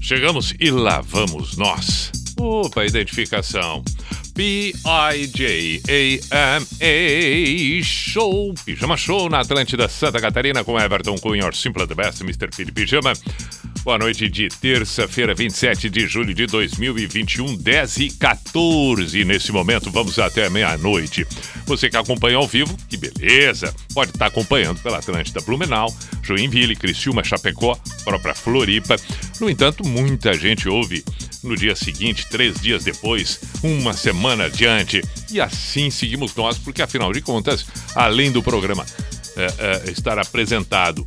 Chegamos e lá vamos nós. Opa, identificação. P-I-J-A-M-A Show, Pijama Show na Atlântida Santa Catarina com Everton Cunha, or Simple the Best, Mr. P Pijama. Boa noite de terça-feira, 27 de julho de 2021, 10 e 14. Nesse momento, vamos até meia-noite. Você que acompanha ao vivo, que beleza! Pode estar acompanhando pela Atlântida Blumenau, Joinville, Criciúma, Chapecó, própria Floripa. No entanto, muita gente ouve no dia seguinte, três dias depois, uma semana adiante. E assim seguimos nós, porque afinal de contas, além do programa é, é, estar apresentado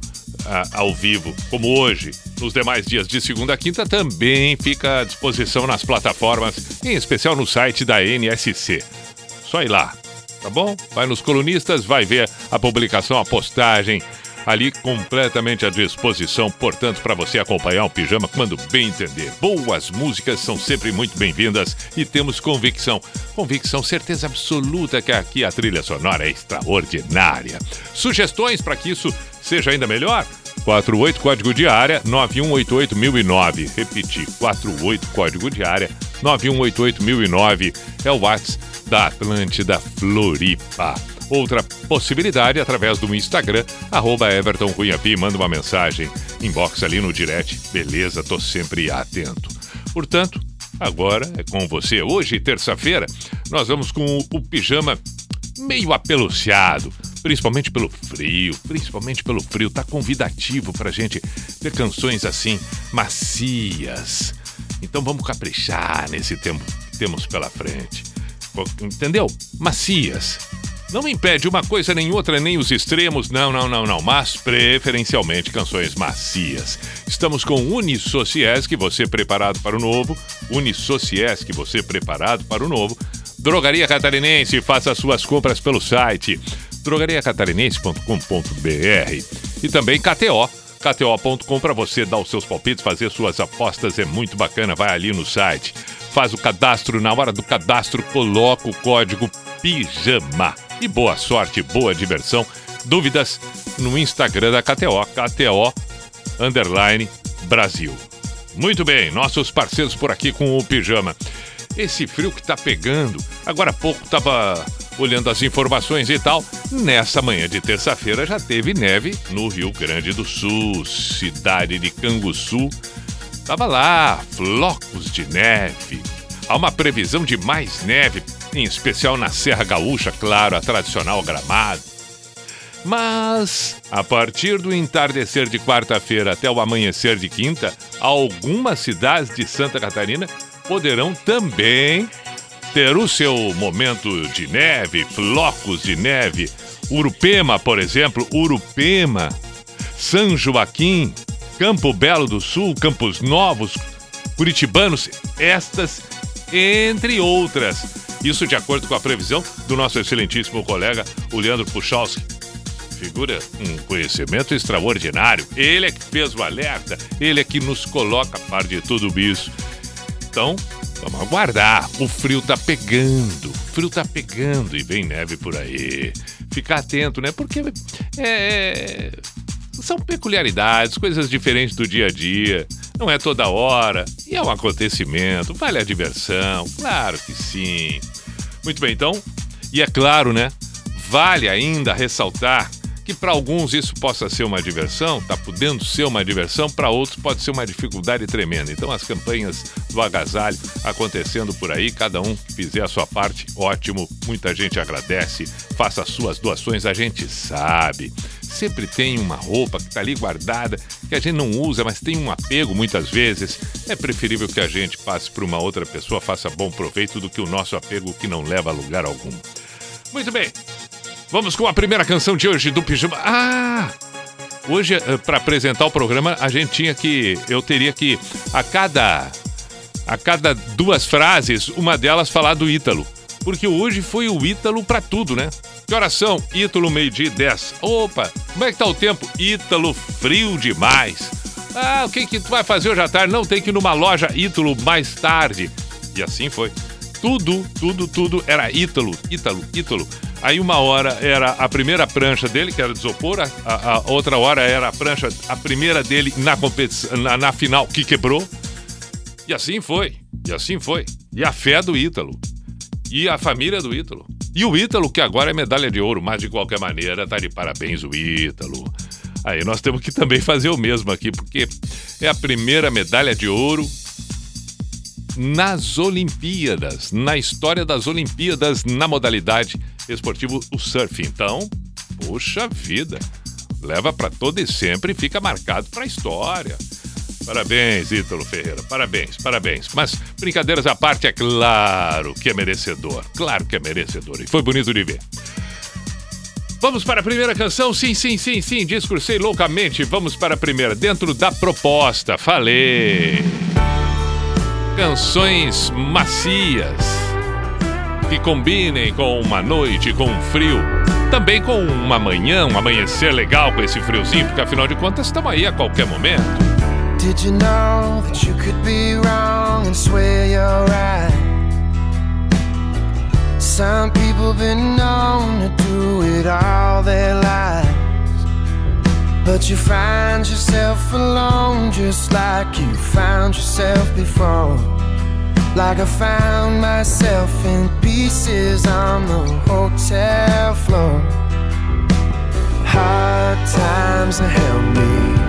ao vivo, como hoje, nos demais dias de segunda a quinta, também fica à disposição nas plataformas, em especial no site da NSC. Só ir lá, tá bom? Vai nos colunistas, vai ver a publicação, a postagem ali completamente à disposição, portanto, para você acompanhar o pijama quando bem entender. Boas músicas são sempre muito bem-vindas e temos convicção, convicção, certeza absoluta que aqui a trilha sonora é extraordinária. Sugestões para que isso seja ainda melhor? 48 código de área 9188009. Repetir, 48 código de área 9188009 é o WhatsApp da Atlântida Floripa. Outra possibilidade através do Instagram, arroba manda uma mensagem, inbox ali no direct. Beleza, tô sempre atento. Portanto, agora é com você. Hoje, terça-feira, nós vamos com o pijama meio apeluciado principalmente pelo frio, principalmente pelo frio, tá convidativo pra gente ter canções assim macias. Então vamos caprichar nesse tempo que temos pela frente. Entendeu? Macias. Não impede uma coisa nem outra, nem os extremos, não, não, não, não, mas preferencialmente canções macias. Estamos com Unisociesc, você preparado para o novo. Unisociesc, você preparado para o novo. Drogaria Catarinense, faça suas compras pelo site drogariacatarinense.com.br e também KTO. KTO.com para você dar os seus palpites, fazer suas apostas, é muito bacana. Vai ali no site, faz o cadastro. Na hora do cadastro, coloca o código PIJAMA. E boa sorte, boa diversão. Dúvidas no Instagram da KTO, KTO Underline Brasil. Muito bem, nossos parceiros por aqui com o pijama. Esse frio que tá pegando, agora há pouco tava olhando as informações e tal, nessa manhã de terça-feira já teve neve no Rio Grande do Sul, cidade de Canguçu. Tava lá, flocos de neve. Há uma previsão de mais neve, em especial na Serra Gaúcha, claro, a tradicional Gramado. Mas, a partir do entardecer de quarta-feira até o amanhecer de quinta, algumas cidades de Santa Catarina poderão também ter o seu momento de neve, flocos de neve. Urupema, por exemplo, Urupema, São Joaquim, Campo Belo do Sul, Campos Novos, Curitibanos, estas entre outras. Isso de acordo com a previsão do nosso excelentíssimo colega, o Leandro Puchalski. Figura um conhecimento extraordinário. Ele é que fez o alerta, ele é que nos coloca a par de tudo isso. Então, vamos aguardar. O frio tá pegando, o frio tá pegando e vem neve por aí. Ficar atento, né? Porque é, é, são peculiaridades, coisas diferentes do dia a dia. Não é toda hora. E é um acontecimento. Vale a diversão. Claro que sim. Muito bem, então. E é claro, né? Vale ainda ressaltar que para alguns isso possa ser uma diversão, está podendo ser uma diversão, para outros pode ser uma dificuldade tremenda. Então as campanhas do agasalho acontecendo por aí, cada um que fizer a sua parte, ótimo, muita gente agradece, faça as suas doações, a gente sabe. Sempre tem uma roupa que está ali guardada, que a gente não usa, mas tem um apego muitas vezes. É preferível que a gente passe para uma outra pessoa, faça bom proveito do que o nosso apego que não leva a lugar algum. Muito bem, Vamos com a primeira canção de hoje do Pijama. Ah! Hoje, eh, para apresentar o programa, a gente tinha que. Eu teria que, a cada. A cada duas frases, uma delas falar do Ítalo. Porque hoje foi o Ítalo para tudo, né? Que horas são? Ítalo, meio-dia e 10. Opa, como é que tá o tempo? Ítalo, frio demais. Ah, o que que tu vai fazer hoje à tarde? Não, tem que ir numa loja Ítalo mais tarde. E assim foi. Tudo, tudo, tudo era Ítalo, Ítalo, Ítalo. Aí uma hora era a primeira prancha dele, que era de isopor, a, a, a outra hora era a prancha, a primeira dele na competição, na, na, final, que quebrou. E assim foi, e assim foi. E a fé do Ítalo. E a família do Ítalo. E o Ítalo, que agora é medalha de ouro, mas de qualquer maneira, tá de parabéns o Ítalo. Aí nós temos que também fazer o mesmo aqui, porque é a primeira medalha de ouro nas Olimpíadas, na história das Olimpíadas na modalidade esportiva o surf. Então, poxa vida, leva para todo e sempre fica marcado para a história. Parabéns, Ítalo Ferreira, parabéns, parabéns. Mas, brincadeiras à parte, é claro que é merecedor, claro que é merecedor, e foi bonito de ver. Vamos para a primeira canção? Sim, sim, sim, sim, discursei loucamente. Vamos para a primeira, dentro da proposta, falei canções macias que combinem com uma noite com um frio, também com uma manhã, um amanhecer legal com esse friozinho, porque afinal de contas estamos aí a qualquer momento. Did you know that you could be wrong and swear you're right? Some people been known to do it all their lives. But you find yourself alone just like you found yourself before. Like I found myself in pieces on the hotel floor. Hard times have helped me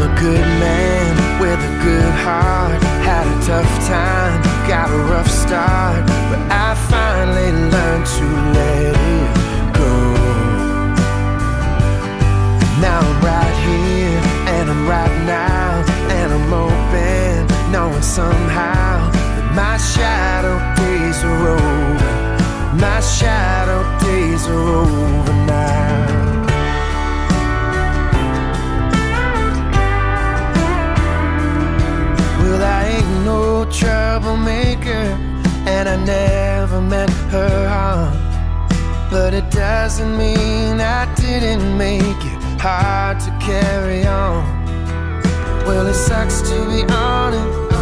A good man with a good heart. Had a tough time, got a rough start. But I finally learned to let it go. Now I'm right here, and I'm right now, and I'm open, knowing somehow that my shadow days are over. My shadow days are over now. Troublemaker, and I never meant her harm. But it doesn't mean I didn't make it hard to carry on. Well, it sucks to be honest,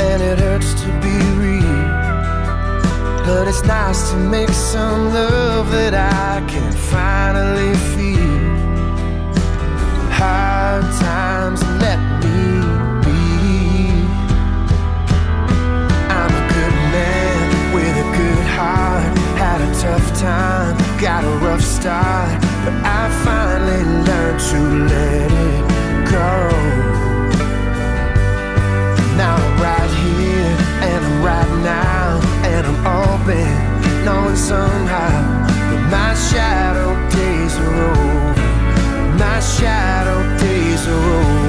and it hurts to be real. But it's nice to make some love that I can finally feel. Hard times let tough time, got a rough start but I finally learned to let it go. Now I'm right here, and I'm right now, and I'm open, knowing somehow that my shadow days are over. My shadow days are over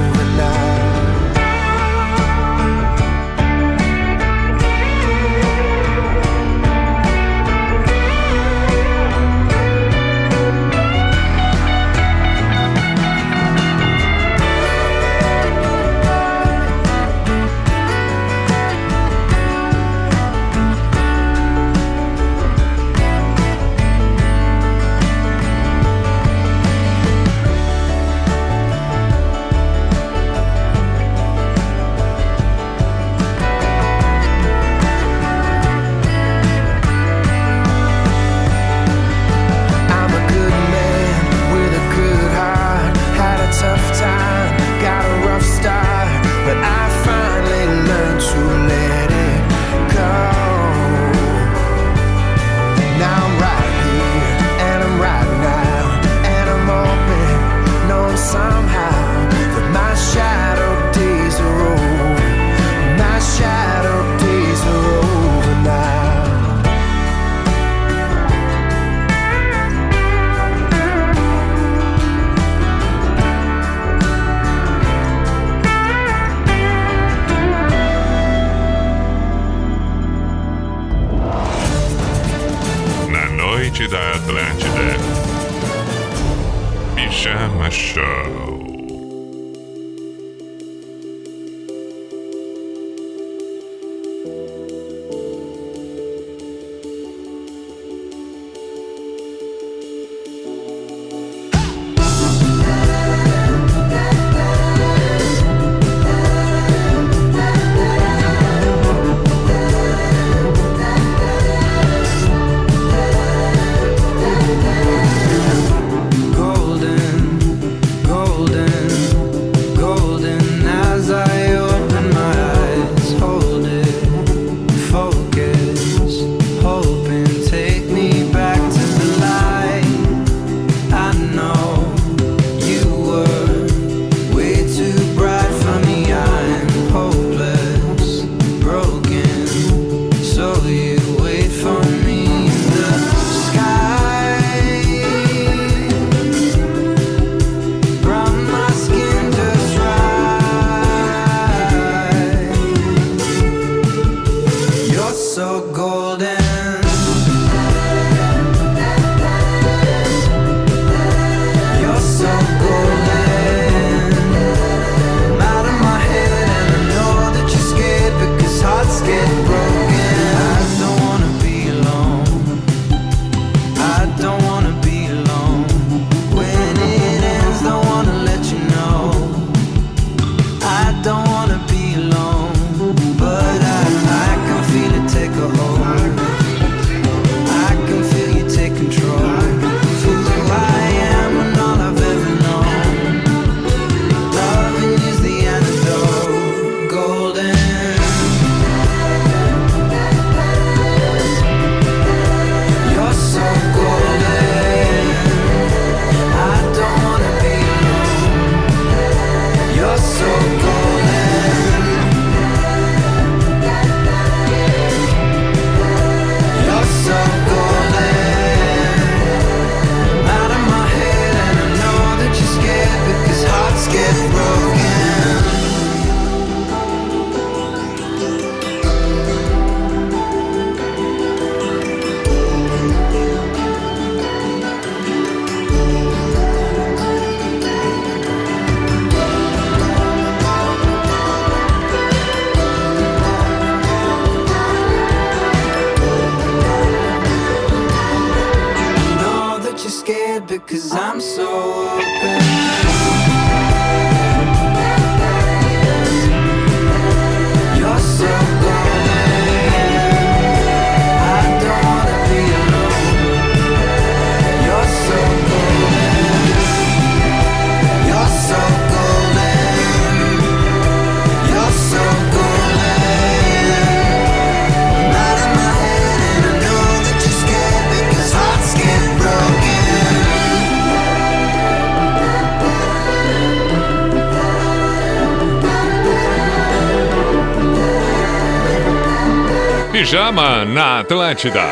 Pijama na Atlântida.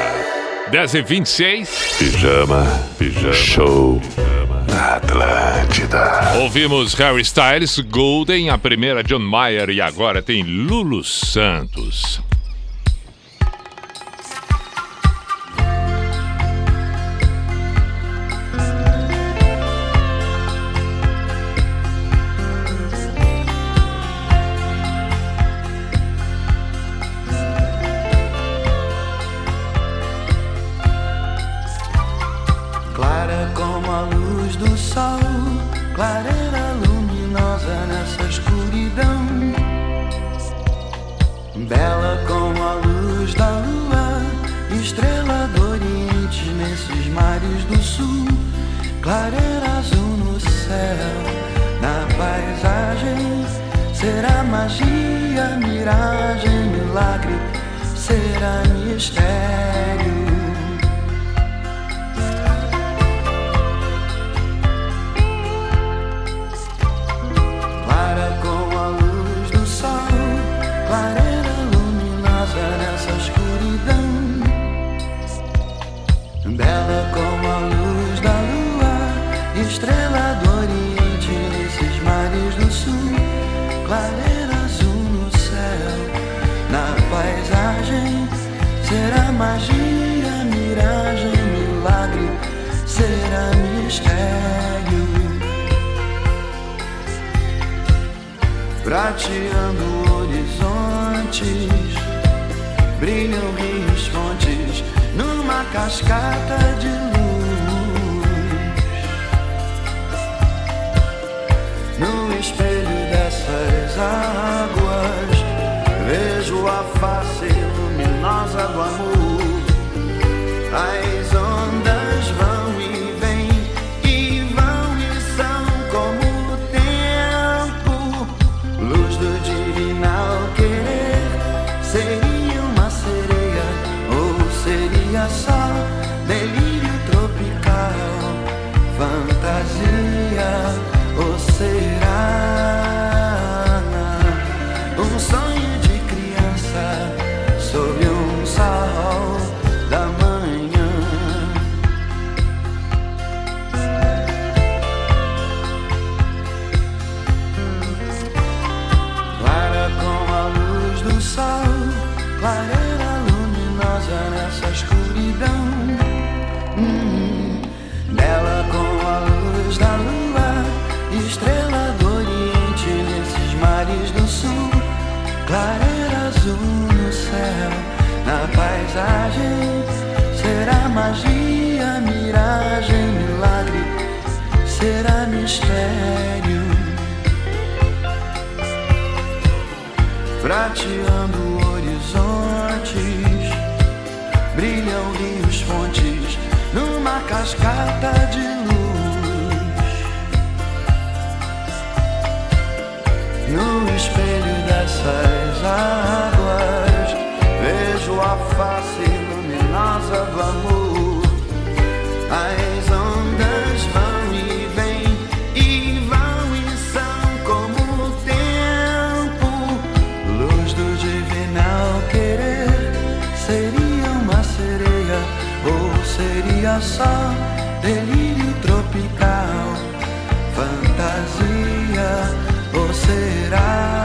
10 e 26 Pijama, pijama. Show na Atlântida. Ouvimos Harry Styles, Golden, a primeira John Mayer e agora tem Lulu Santos. Só delírio tropical, fantasia ou será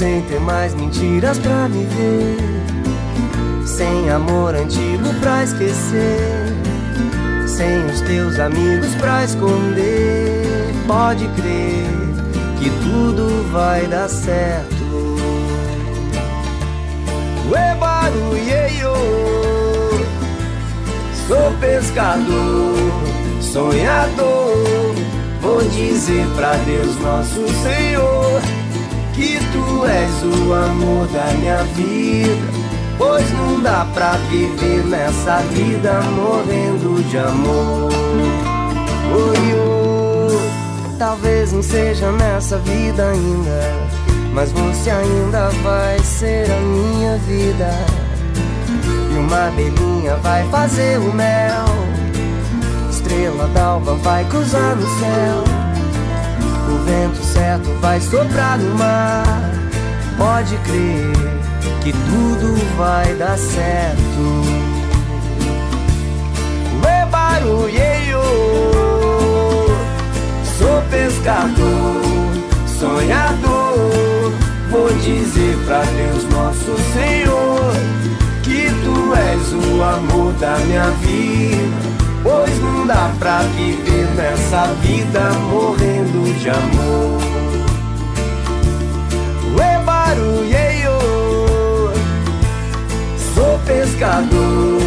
Sem ter mais mentiras pra me ver, sem amor antigo pra esquecer, sem os teus amigos pra esconder. Pode crer que tudo vai dar certo. Ué, barulheio. Sou pescador, sonhador. Vou dizer pra Deus, nosso Senhor, que tu és o amor da minha vida. Pois não dá pra viver nessa vida morrendo de amor. Oi, oh, talvez não seja nessa vida ainda, mas você ainda vai ser a minha vida. E uma abelhinha vai fazer o mel. Estrela d'alva vai cruzar no céu. Vento certo vai soprar no mar. Pode crer que tudo vai dar certo. Ué, barulheio. Sou pescador, sonhador. Vou dizer pra Deus, nosso Senhor que tu és o amor da minha vida. Pois não dá pra viver nessa vida morrendo de amor. Ué, barulheio, sou pescador,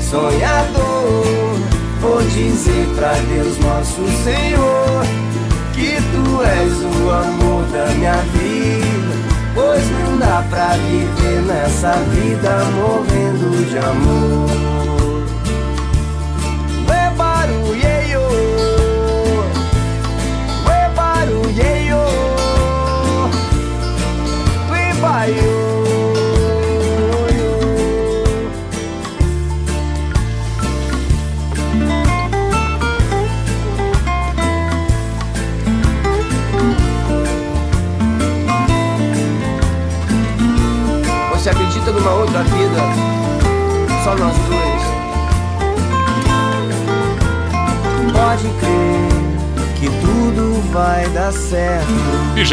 sonhador. Vou dizer pra Deus, nosso Senhor, que tu és o amor da minha vida. Pois não dá pra viver nessa vida morrendo de amor.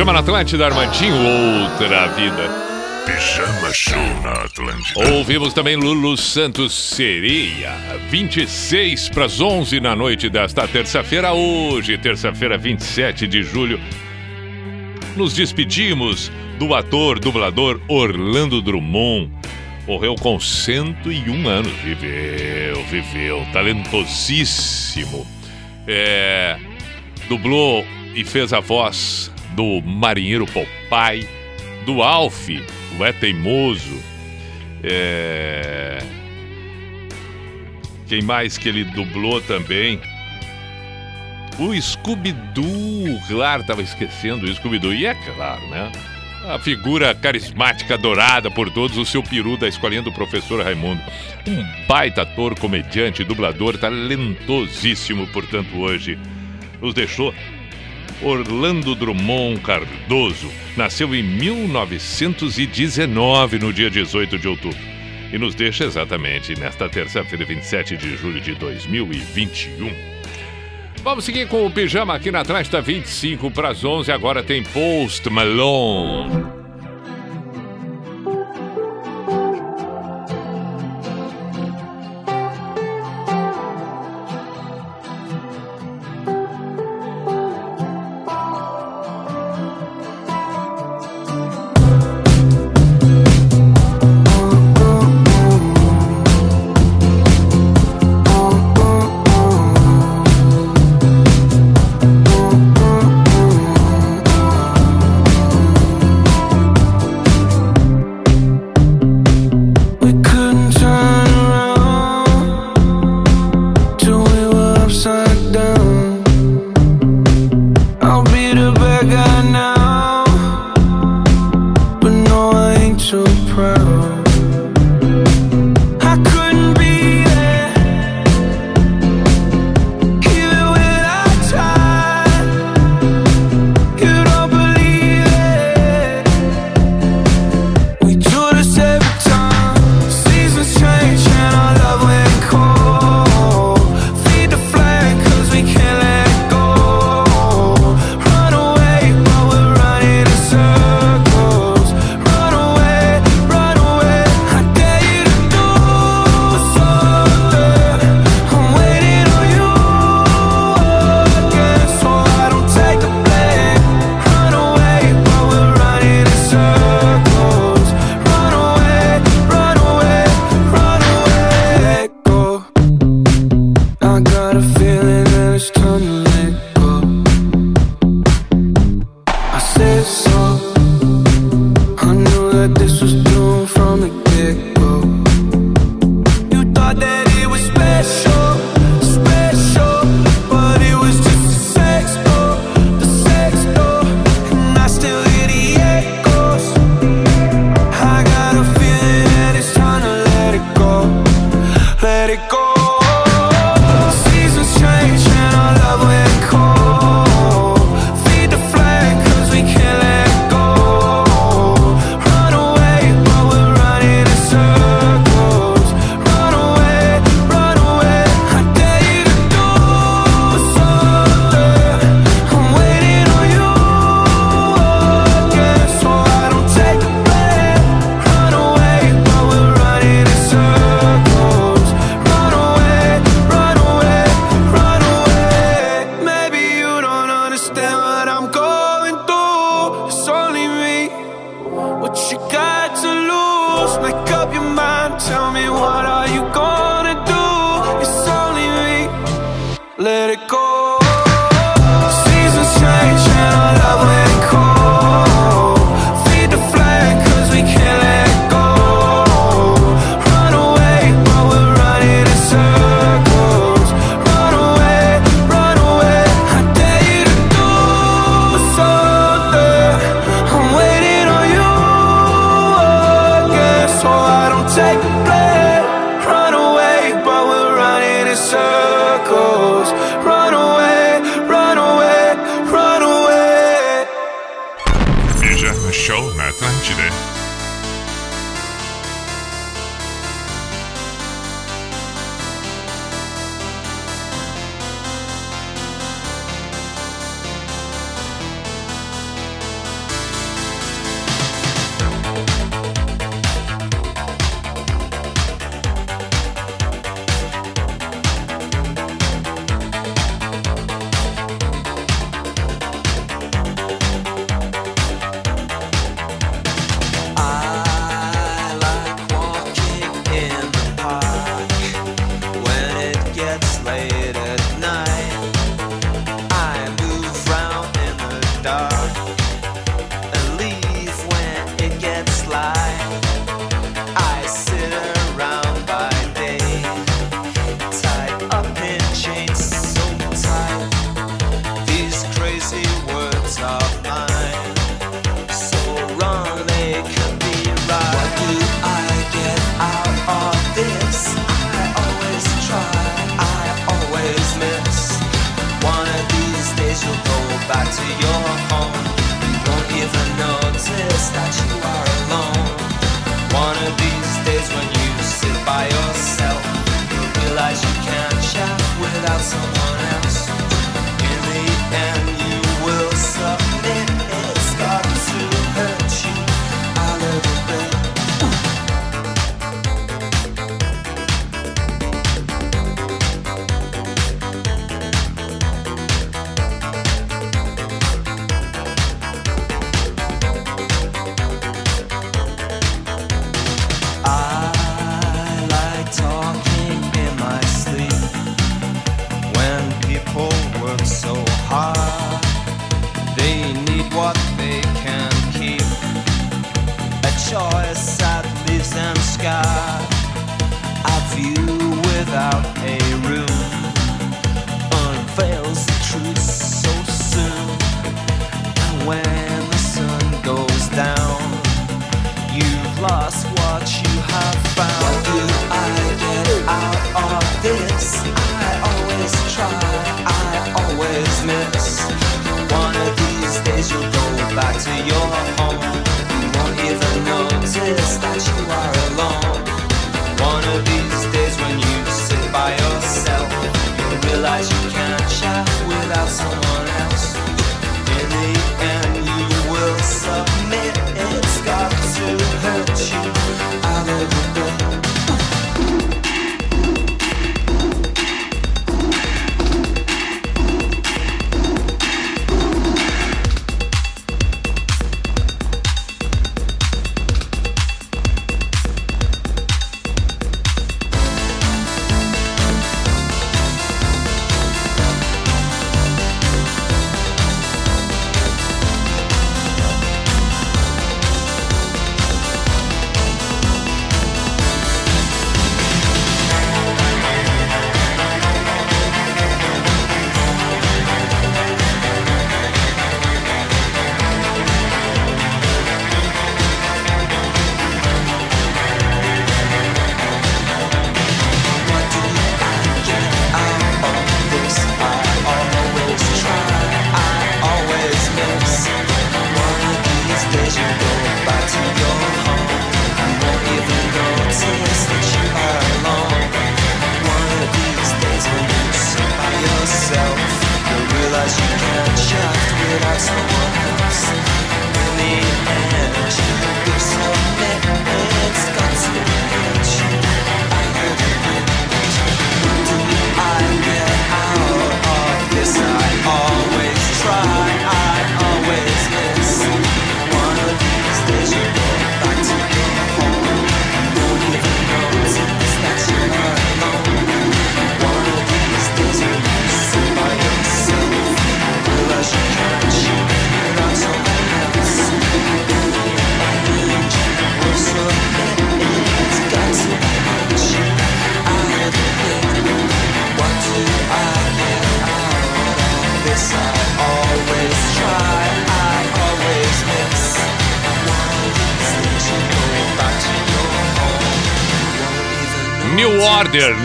Pijama na Atlântida, Armandinho, outra vida. Pijama Show na Atlântida. Ouvimos também Lulu Santos Sereia, 26 para as 11 na noite desta terça-feira, hoje, terça-feira, 27 de julho. Nos despedimos do ator, dublador Orlando Drummond. Morreu com 101 anos. Viveu, viveu, talentosíssimo. É, dublou e fez a voz do marinheiro Popeye, do Alf, o É Teimoso. É... Quem mais que ele dublou também? O Scooby-Doo, claro, tava esquecendo o Scooby-Doo. E é claro, né? A figura carismática, adorada por todos, o seu peru da escolinha do professor Raimundo. Um baita ator, comediante, dublador, talentosíssimo, portanto, hoje nos deixou Orlando Drummond Cardoso. Nasceu em 1919, no dia 18 de outubro. E nos deixa exatamente nesta terça-feira, 27 de julho de 2021. Vamos seguir com o pijama aqui na Atlântida, 25 para as 11. Agora tem Post Malone.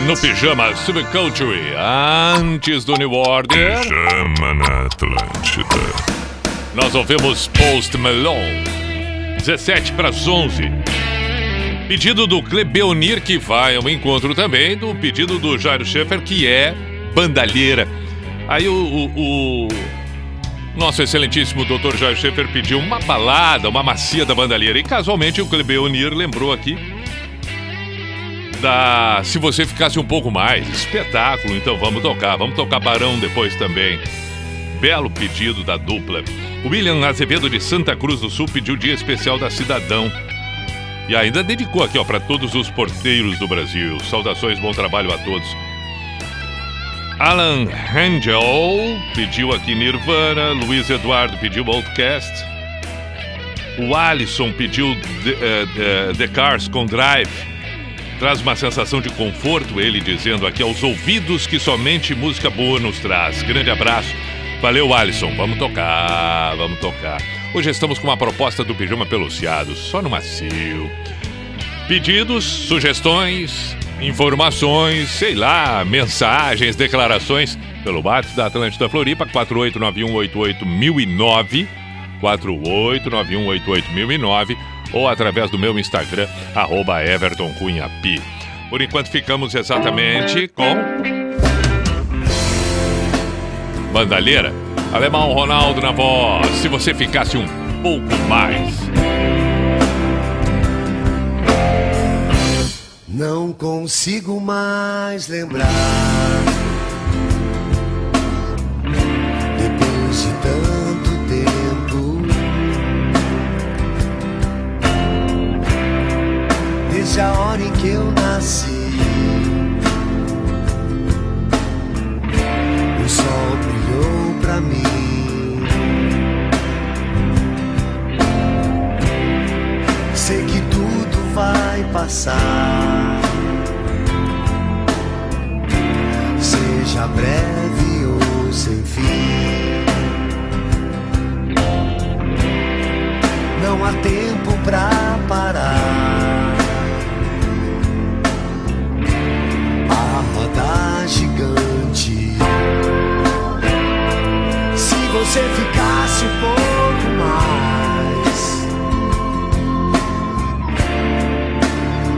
No pijama Subculture. Antes do New Order, Chama na Atlântida. nós ouvimos Post Malone. 17 para as 11. Pedido do Clebeonir, que vai ao encontro também do pedido do Jairo Schaeffer, que é bandalheira. Aí o, o- o nosso excelentíssimo Dr. Jairo Schaeffer pediu uma balada, uma macia da bandalheira. E casualmente o Clebeonir lembrou aqui da Se Você Ficasse Um Pouco Mais. Espetáculo, então vamos tocar. Vamos tocar Barão depois também. Belo pedido da dupla. William Azevedo de Santa Cruz do Sul pediu dia especial da Cidadão. E ainda dedicou aqui, ó, para todos os porteiros do Brasil. Saudações, bom trabalho a todos. Alan Angel pediu aqui Nirvana. Luiz Eduardo pediu Outcast. O Alisson pediu The, eh, The Cars com Drive. Traz uma sensação de conforto, ele dizendo aqui aos ouvidos que somente música boa nos traz. Grande abraço. Valeu, Alisson. Vamos tocar, vamos tocar. Hoje estamos com uma proposta do Pijama Peluciado, só no macio. Pedidos, sugestões, informações, sei lá, mensagens, declarações pelo WhatsApp da Atlântida Floripa, 489188009, 489188009 ou através do meu Instagram, arroba Everton Cunha Pi. Por enquanto ficamos exatamente com... Bandalheira, Alemão Ronaldo na voz, se você ficasse um pouco mais... Não consigo mais lembrar. Depois de tanto desde a hora em que eu nasci, o sol brilhou pra mim. Sei que tudo vai passar. Seja breve ou sem fim. Não há tempo pra parar. Gigante. Se você ficasse um pouco mais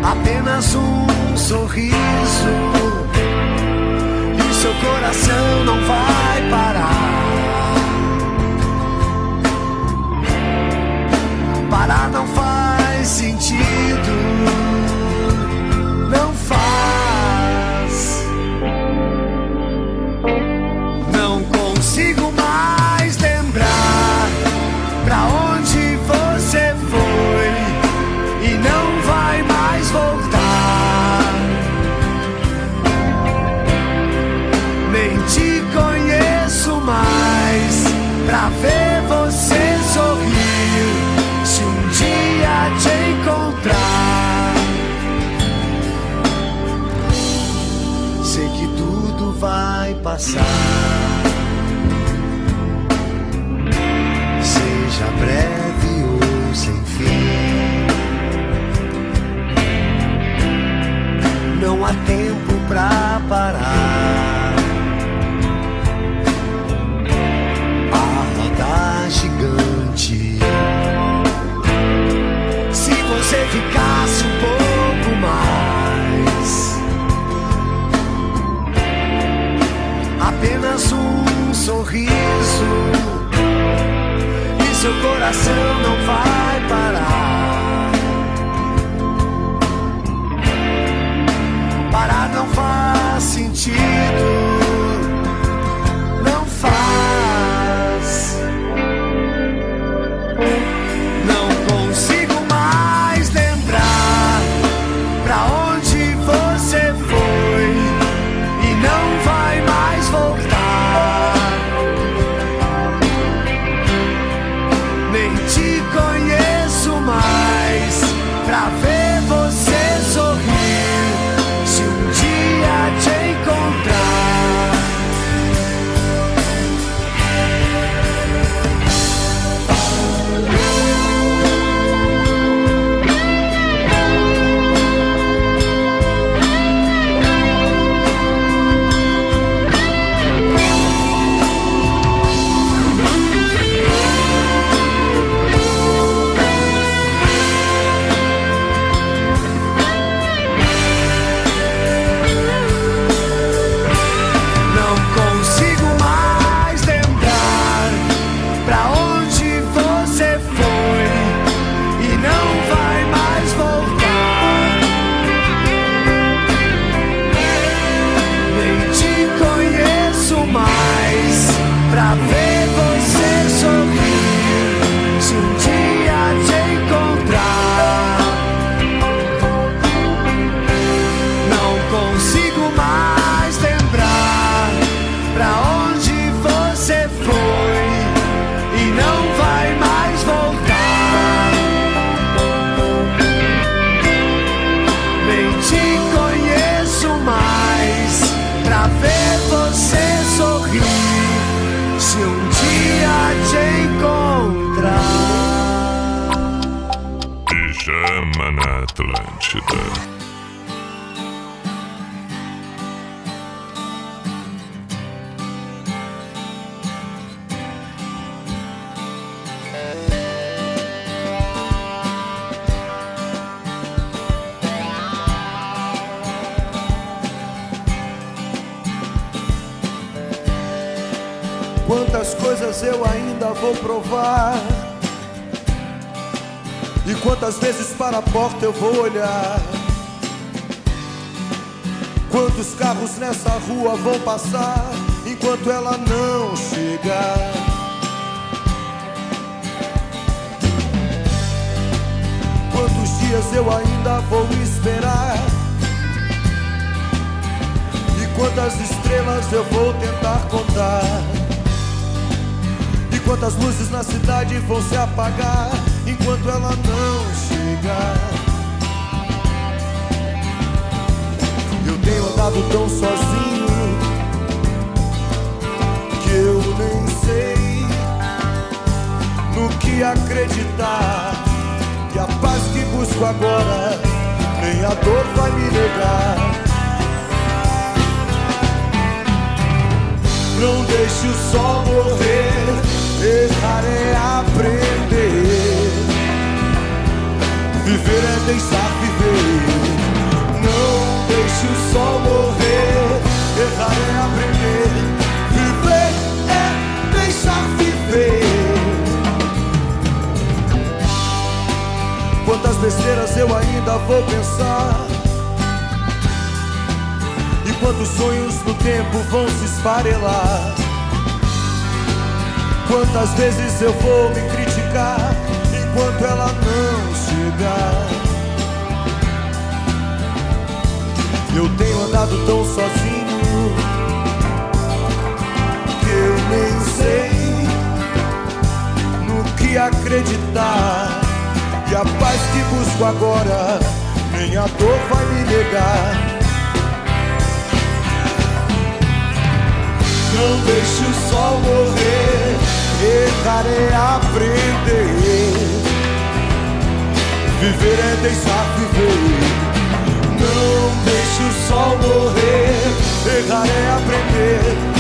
apenas um sorriso e seu coração não vai parar. Parar não faz sentido, vai passar. Sorriso e seu coração não vai parar. Parar não faz sentido, Eu ainda vou provar? E quantas vezes para a porta eu vou olhar? Quantos carros nessa rua vão passar enquanto ela não chegar? Quantos dias eu ainda vou esperar? E quantas estrelas eu vou tentar contar? E quantas luzes na cidade vão se apagar enquanto ela não chegar? Eu tenho andado tão sozinho que eu nem sei no que acreditar. E a paz que busco agora, nem a dor vai me negar. Não deixe o sol morrer, é aprender. Viver é deixar viver. Não deixe o sol morrer, é aprender. Viver é deixar viver. Quantas besteiras eu ainda vou pensar? E quantos sonhos no tempo vão se esfarelar? Quantas vezes eu vou me criticar enquanto ela não chegar? Eu tenho andado tão sozinho que eu nem sei no que acreditar. E a paz que busco agora, nem a dor vai me negar. Não deixe o sol morrer, é aprender. Viver é deixar viver. Não deixe o sol morrer, é aprender.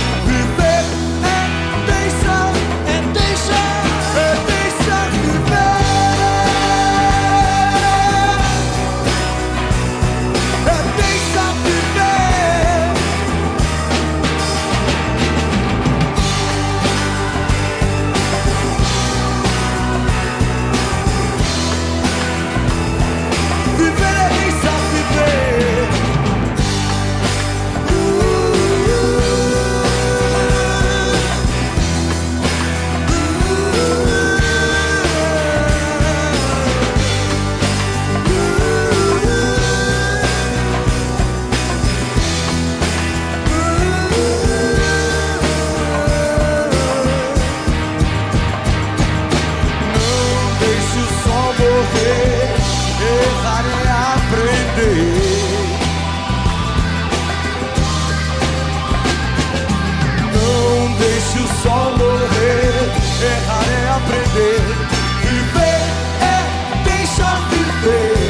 Errar é aprender. Viver é deixar viver.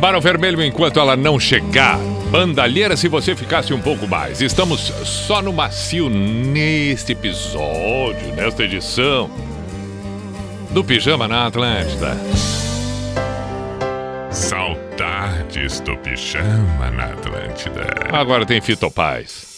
Barão Vermelho enquanto ela não chegar. Bandalheira se você ficasse um pouco mais. Estamos só no macio neste episódio, nesta edição do Pijama na Atlântida. Do Pijama na Atlântida. Agora tem Fito Paz.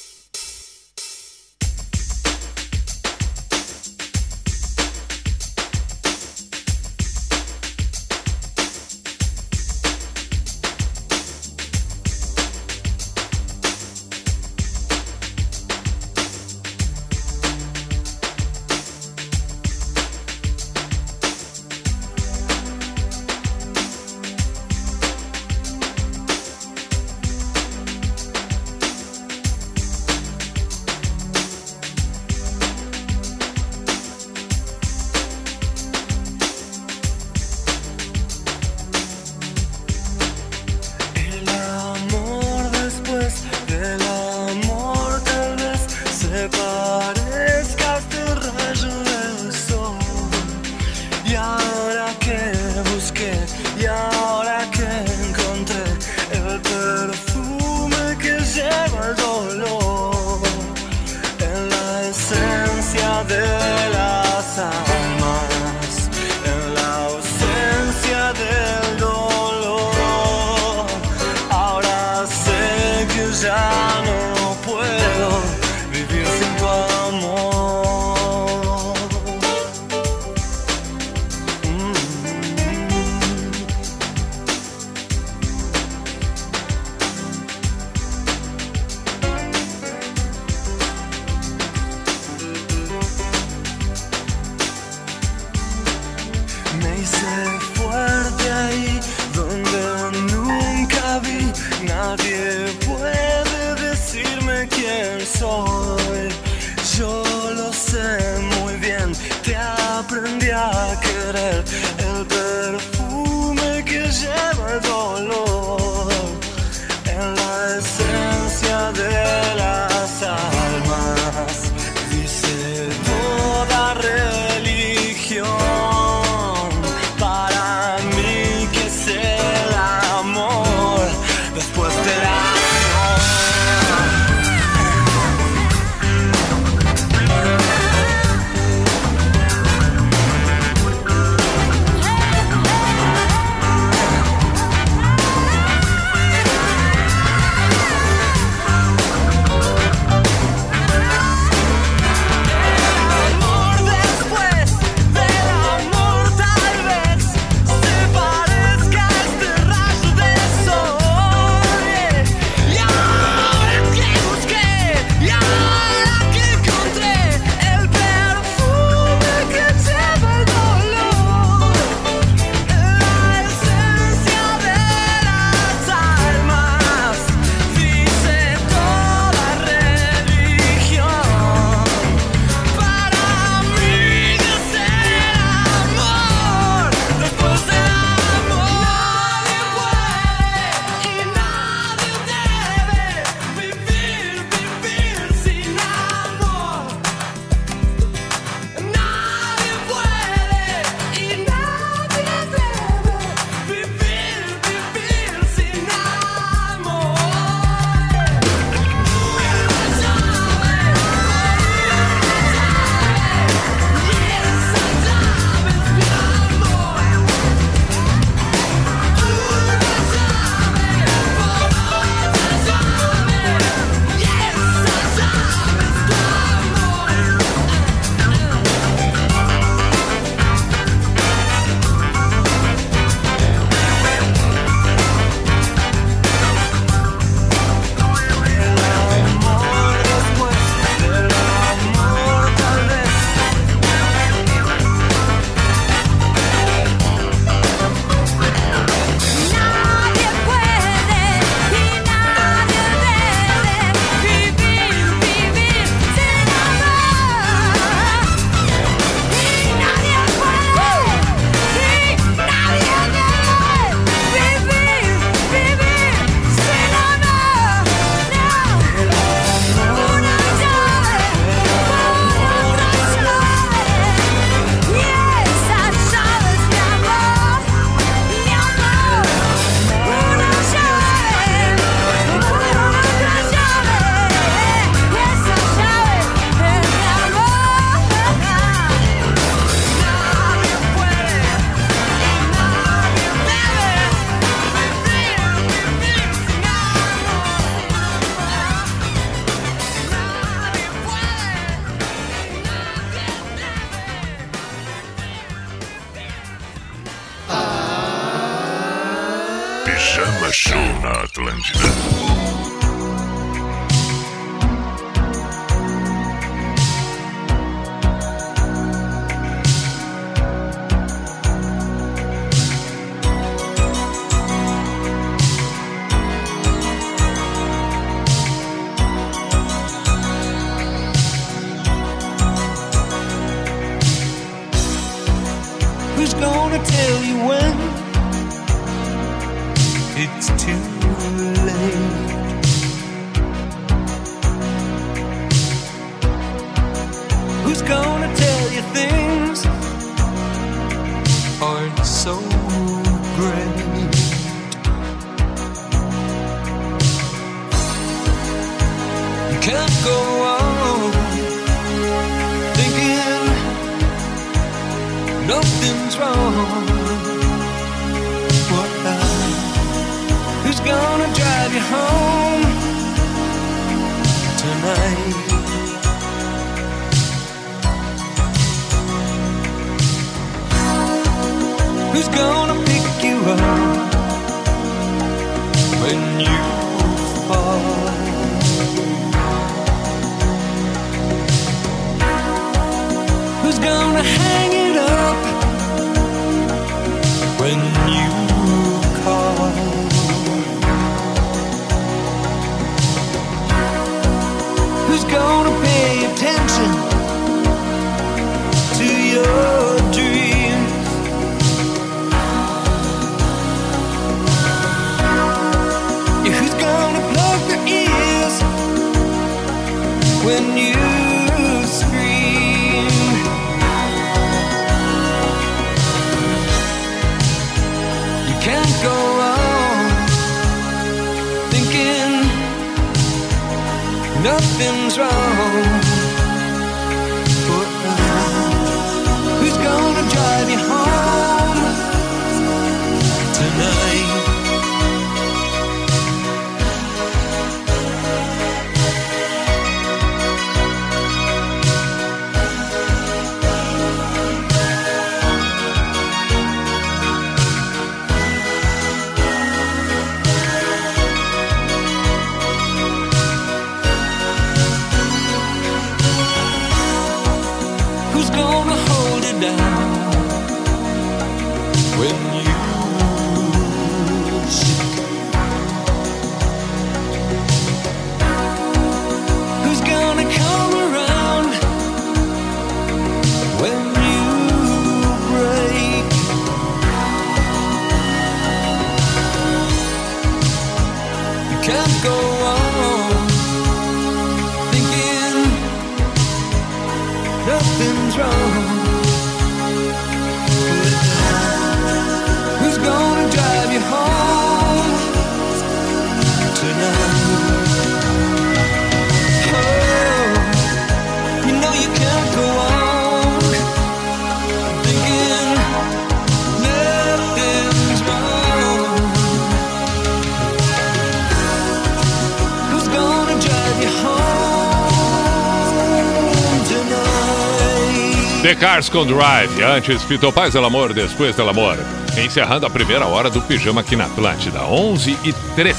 Cars con Drive. Antes, Fito Paz del Amor, depois del Amor. Encerrando a primeira hora do Pijama aqui na Atlântida. 11 e 3.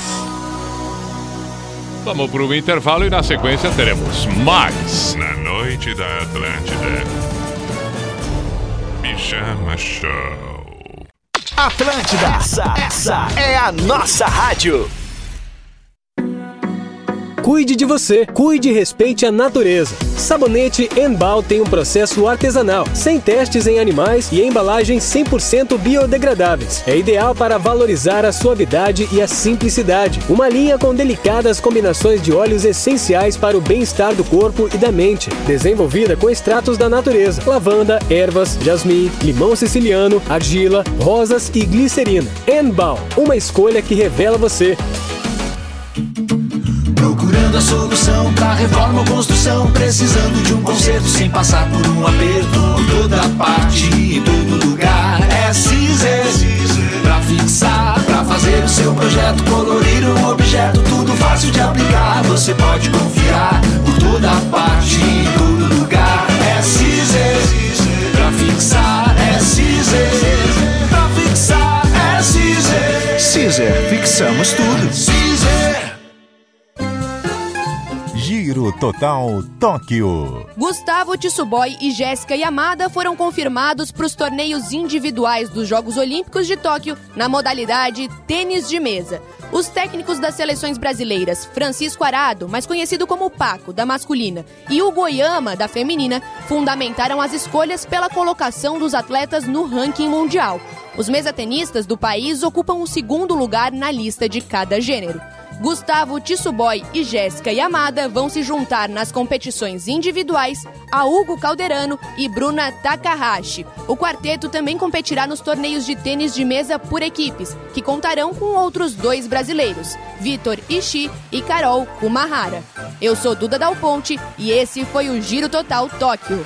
Vamos para o intervalo e na sequência teremos mais. Na noite da Atlântida. Pijama Show. Atlântida, essa, essa é a nossa rádio. Cuide de você, cuide e respeite a natureza. Sabonete Enbal tem um processo artesanal, sem testes em animais e embalagens 100% biodegradáveis. É ideal para valorizar a suavidade e a simplicidade. Uma linha com delicadas combinações de óleos essenciais para o bem-estar do corpo e da mente. Desenvolvida com extratos da natureza: lavanda, ervas, jasmim, limão siciliano, argila, rosas e glicerina. Enbal, uma escolha que revela você. Procurando a solução pra reforma ou construção Precisando de um conserto sem passar por um aperto. Por toda parte, em todo lugar É Cizer Pra fixar, pra fazer o seu projeto Colorir um objeto, tudo fácil de aplicar. Você pode confiar Por toda parte, em todo lugar É Cizer Pra fixar, é Cizer Pra fixar, é Cizer Caesar, fixamos tudo. Cizer Giro Total Tóquio. Gustavo Tissuboy e Jéssica Yamada foram confirmados para os torneios individuais dos Jogos Olímpicos de Tóquio na modalidade tênis de mesa. Os técnicos das seleções brasileiras, Francisco Arado, mais conhecido como Paco, da masculina, e Hugo Oyama, da feminina, fundamentaram as escolhas pela colocação dos atletas no ranking mundial. Os mesatenistas do país ocupam o segundo lugar na lista de cada gênero. Gustavo Tissuboy e Jéssica Yamada vão se juntar nas competições individuais a Hugo Calderano e Bruna Takahashi. O quarteto também competirá nos torneios de tênis de mesa por equipes, que contarão com outros dois brasileiros, Vitor Ishii e Carol Kumahara. Eu sou Duda Dal Ponte e esse foi o Giro Total Tóquio.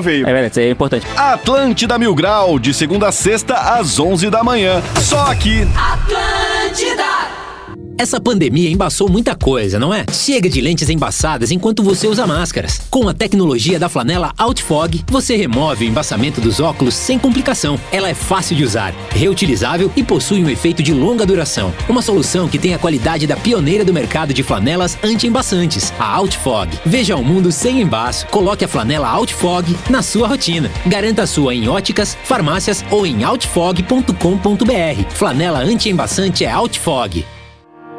veio. É verdade, isso aí é importante. Atlântida Mil Grau, de segunda a sexta às 11 da manhã. Só aqui. Atlântida! Essa pandemia embaçou muita coisa, não é? Chega de lentes embaçadas enquanto você usa máscaras. Com a tecnologia da flanela Outfog, você remove o embaçamento dos óculos sem complicação. Ela é fácil de usar, reutilizável e possui um efeito de longa duração. Uma solução que tem a qualidade da pioneira do mercado de flanelas anti-embaçantes, a Outfog. Veja o mundo sem embaço. Coloque a flanela Outfog na sua rotina. Garanta a sua em óticas, farmácias ou em outfog.com.br. Flanela anti-embaçante é Outfog.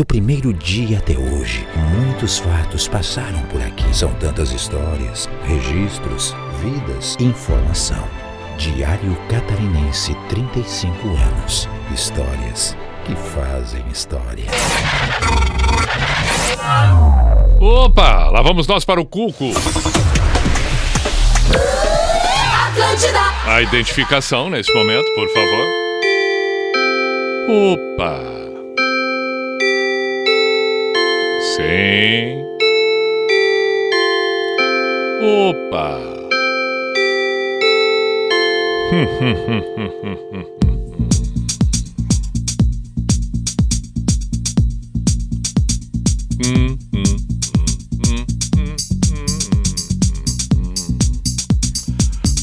Do primeiro dia até hoje, muitos fatos passaram por aqui. São tantas histórias, registros, vidas, informação. Diário Catarinense, 35 anos. Histórias que fazem história. Opa, lá vamos nós para o Cuco. Atlântida. A identificação nesse momento, por favor. Opa. Sim. Opa. Hum, hum, hum, hum,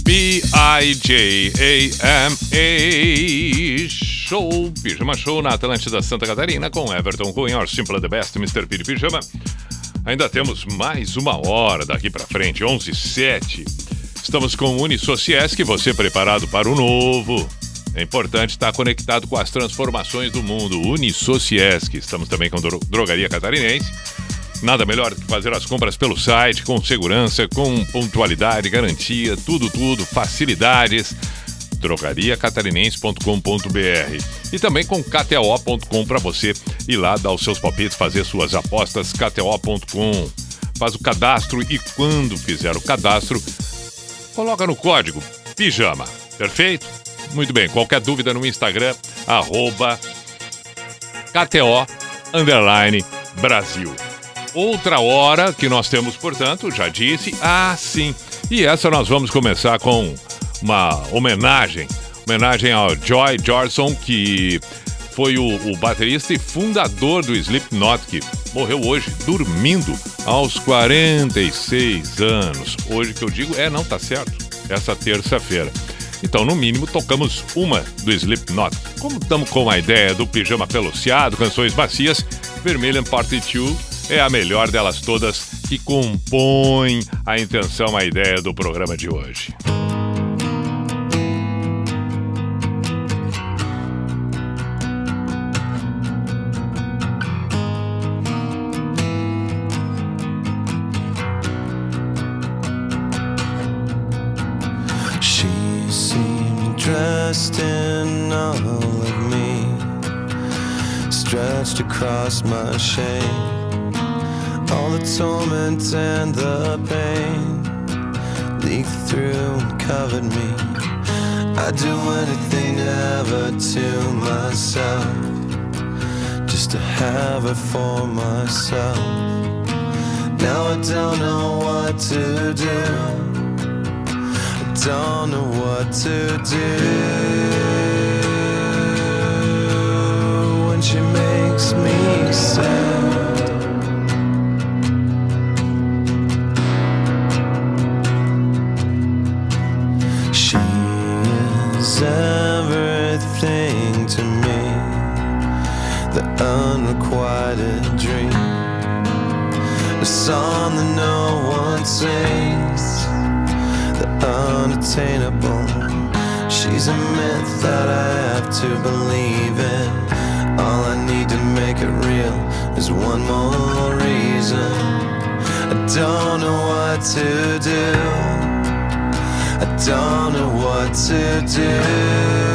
B-I-J-A-M-A Show, Pijama Show na Atlântida Santa Catarina com Everton Cunha, Simple the Best, Mr. Piri Pijama. Ainda temos mais uma hora daqui pra frente, 11 h 07 Estamos com o Unisociesc, você preparado para o novo. É importante estar conectado com as transformações do mundo. Unisociesc. Estamos também com Dro- Drogaria Catarinense. Nada melhor que fazer as compras pelo site, com segurança, com pontualidade, garantia, tudo, tudo, facilidades. drogariacatarinense.com.br e também com kto.com para você ir lá dar os seus palpites, fazer suas apostas, kto.com. Faz o cadastro e quando fizer o cadastro, coloca no código pijama, perfeito? Muito bem, qualquer dúvida no Instagram, arroba KTO underline Brasil. Outra hora que nós temos, portanto, já disse, ah, sim. E essa nós vamos começar com uma homenagem, homenagem ao Joy Jordison, que foi o, o baterista e fundador do Slipknot, que morreu hoje, dormindo, aos 46 anos. Hoje que eu digo, é, não, tá certo, essa terça-feira. Então, no mínimo, tocamos uma do Slipknot. Como estamos com a ideia do pijama peluciado, canções macias, Vermilion Party 2 é a melhor delas todas que compõe a intenção, a ideia do programa de hoje. All of me, stretched across my shame. All the torment and the pain leaked through and covered me. I'd do anything her to myself, just to have her for myself. Now I don't know what to do don't know what to do. When she makes me sad. She is everything to me, the unrequited dream, a song that no one sings unattainable. She's a myth that I have to believe in. All I need to make it real is one more reason. I don't know what to do. I don't know what to do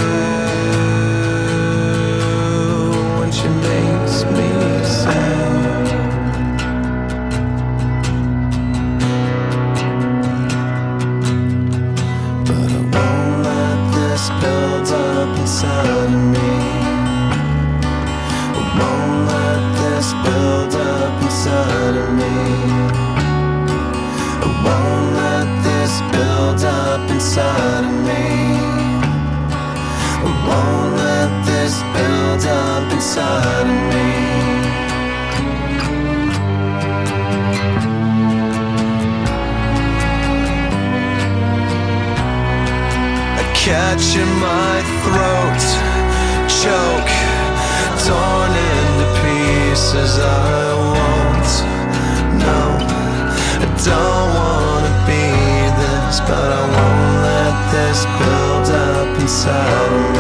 catching my throat, choke, torn into pieces. I won't, no, I don't wanna be this, but I won't let this build up inside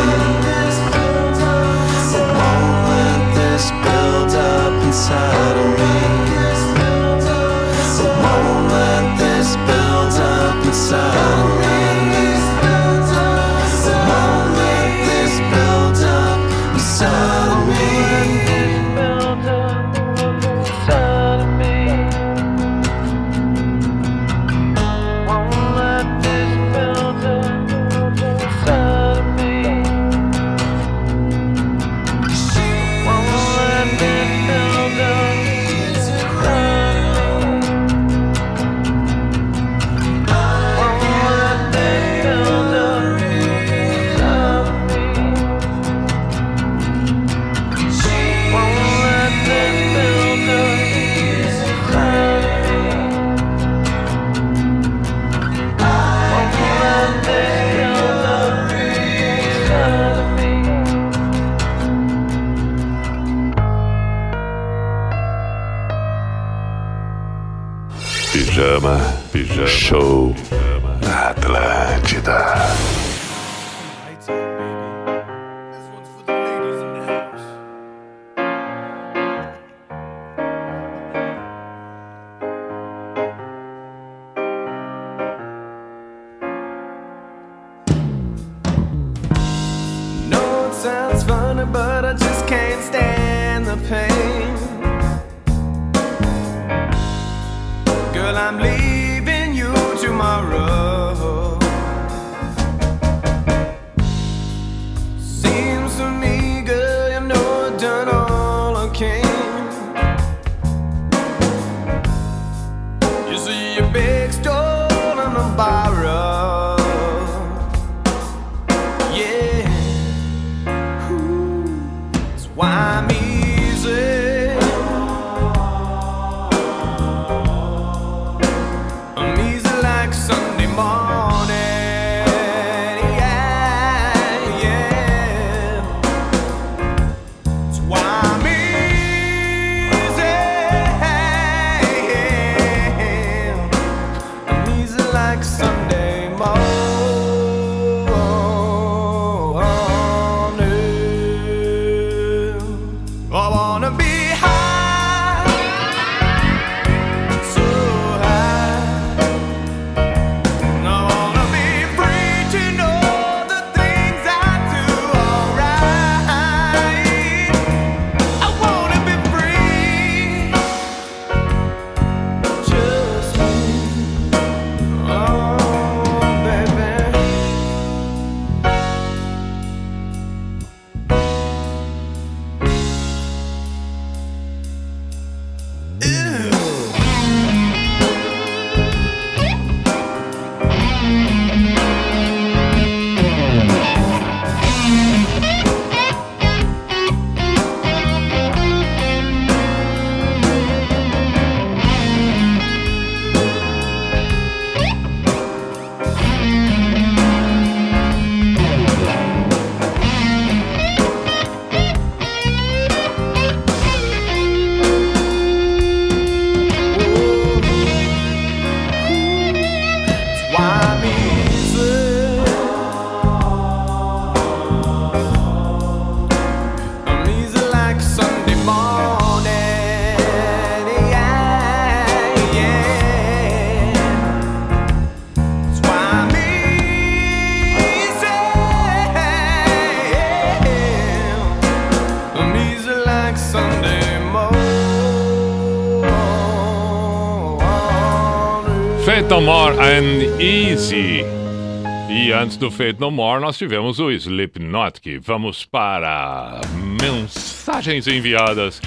antes do Fate No More, nós tivemos o Slipknot. Que vamos para mensagens enviadas.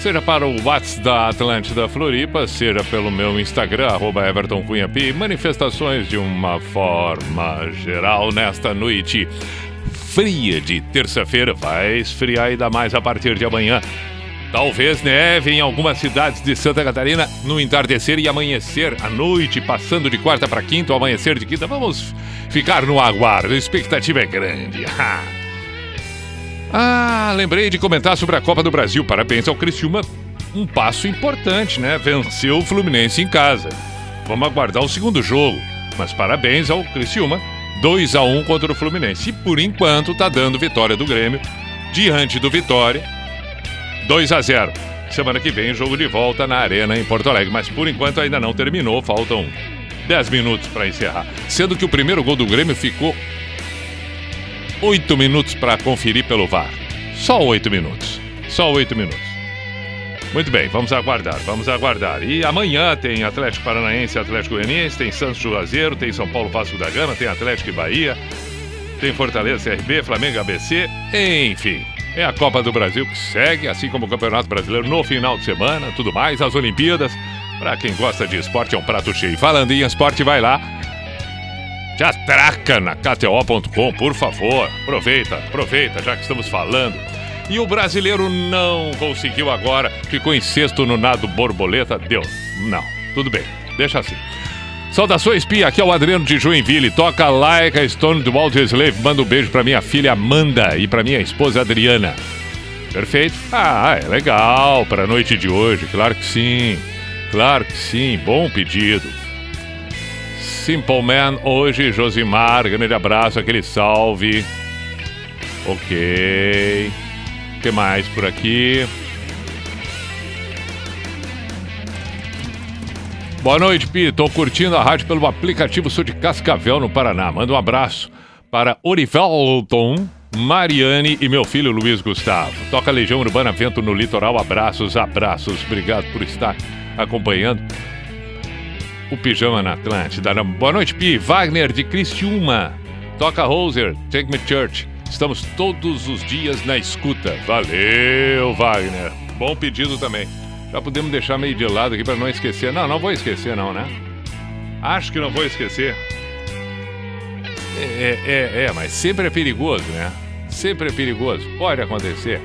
Seja para o WhatsApp da Atlântida Floripa, seja pelo meu Instagram, EvertonCunhaPi. Manifestações de uma forma geral nesta noite fria de terça-feira. Vai esfriar ainda mais a partir de amanhã. Talvez neve em algumas cidades de Santa Catarina no entardecer e amanhecer à noite, passando de quarta para quinta ou amanhecer de quinta. Vamos ficar no aguardo, a expectativa é grande. ah, lembrei de comentar sobre a Copa do Brasil. Parabéns ao Criciúma. Um passo importante, né? Venceu o Fluminense em casa. Vamos aguardar o segundo jogo. Mas parabéns ao Criciúma. 2 a 1 contra o Fluminense. E por enquanto tá dando vitória do Grêmio diante do Vitória 2 a 0. Semana que vem, jogo de volta na Arena em Porto Alegre, mas por enquanto ainda não terminou, faltam 10 minutos para encerrar. Sendo que o primeiro gol do Grêmio ficou 8 minutos para conferir pelo VAR. Só 8 minutos. Só 8 minutos. Muito bem, vamos aguardar, vamos aguardar. E amanhã tem Atlético Paranaense, Atlético Goianiense, tem Santos Juazeiro, tem São Paulo Vasco da Gama, tem Atlético e Bahia, tem Fortaleza, CRB, Flamengo, ABC, enfim. É a Copa do Brasil que segue, assim como o Campeonato Brasileiro no final de semana, tudo mais, as Olimpíadas. Para quem gosta de esporte, é um prato cheio. Falando em esporte, vai lá. Te atraca na KTO.com, por favor. Aproveita, aproveita, já que estamos falando. E o brasileiro não conseguiu agora, ficou em sexto no nado borboleta. Deu. Não, tudo bem, deixa assim. Saudações, Pia. Aqui é o Adriano de Joinville. Toca Like a Stone do Walter Slave. Manda um beijo pra minha filha Amanda e pra minha esposa Adriana. Perfeito? Ah, é legal pra noite de hoje. Claro que sim. Claro que sim. Bom pedido. Simple Man hoje, Josimar. Grande abraço, aquele salve. Ok. O que mais por aqui? Boa noite, Pi. Tô curtindo a rádio pelo aplicativo. Sou de Cascavel, no Paraná. Manda um abraço para Orivelton, Mariane e meu filho Luiz Gustavo. Toca Legião Urbana Vento no Litoral. Abraços, abraços. Obrigado por estar acompanhando o Pijama na Atlântida. Boa noite, Pi. Wagner de Criciúma. Toca Roser, Take Me Church. Estamos todos os dias na escuta. Valeu, Wagner. Bom pedido também. Já podemos deixar meio de lado aqui para não esquecer. Não, não vou esquecer, não, né? Acho que não vou esquecer. É, é, é, mas sempre é perigoso, né? Sempre é perigoso. Pode acontecer.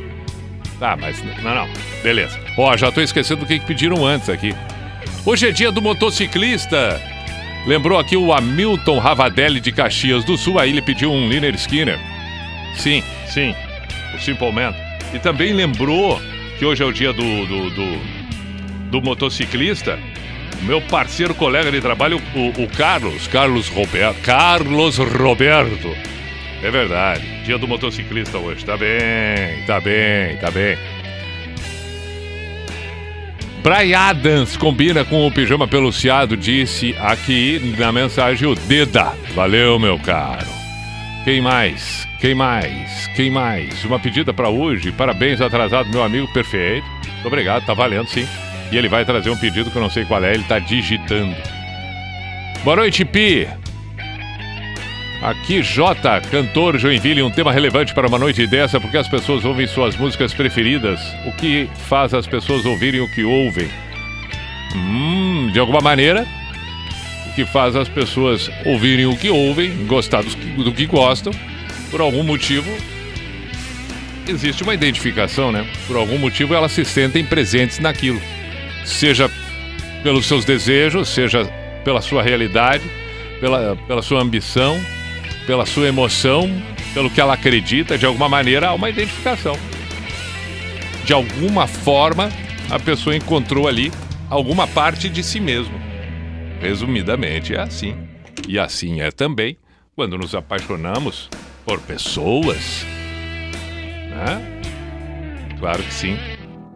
Tá, mas não, não. Beleza. Ó, já tô esquecendo do que que pediram antes aqui. Hoje é dia do motociclista. Lembrou aqui o Hamilton Ravadelli de Caxias do Sul. Aí ele pediu um Liner Skinner. Sim, sim. O Simple Man. E também lembrou que hoje é o dia do, do, do, do motociclista. Meu parceiro, colega de trabalho, o, o Carlos, Carlos Roberto. Carlos Roberto. É verdade. Dia do motociclista hoje. Tá bem, tá bem, tá bem. Brian Adams combina com o pijama peluciado, disse aqui na mensagem o Deda. Valeu, meu caro. Quem mais? Quem mais? Quem mais? Uma pedida para hoje. Parabéns, atrasado, meu amigo. Perfeito. Muito obrigado, tá valendo sim. E ele vai trazer um pedido que eu não sei qual é, ele tá digitando. Boa noite, Pi. Aqui, J, cantor Joinville, um tema relevante para uma noite dessa, porque as pessoas ouvem suas músicas preferidas. O que faz as pessoas ouvirem o que ouvem? Hum, de alguma maneira, o que faz as pessoas ouvirem o que ouvem, gostar do que gostam, por algum motivo, existe uma identificação, né? Por algum motivo elas se sentem presentes naquilo. Seja pelos seus desejos, seja pela sua realidade, pela, pela sua ambição, pela sua emoção, pelo que ela acredita, de alguma maneira há uma identificação. De alguma forma, a pessoa encontrou ali alguma parte de si mesmo. Resumidamente, é assim. E assim é também quando nos apaixonamos por pessoas. Né? Claro que sim.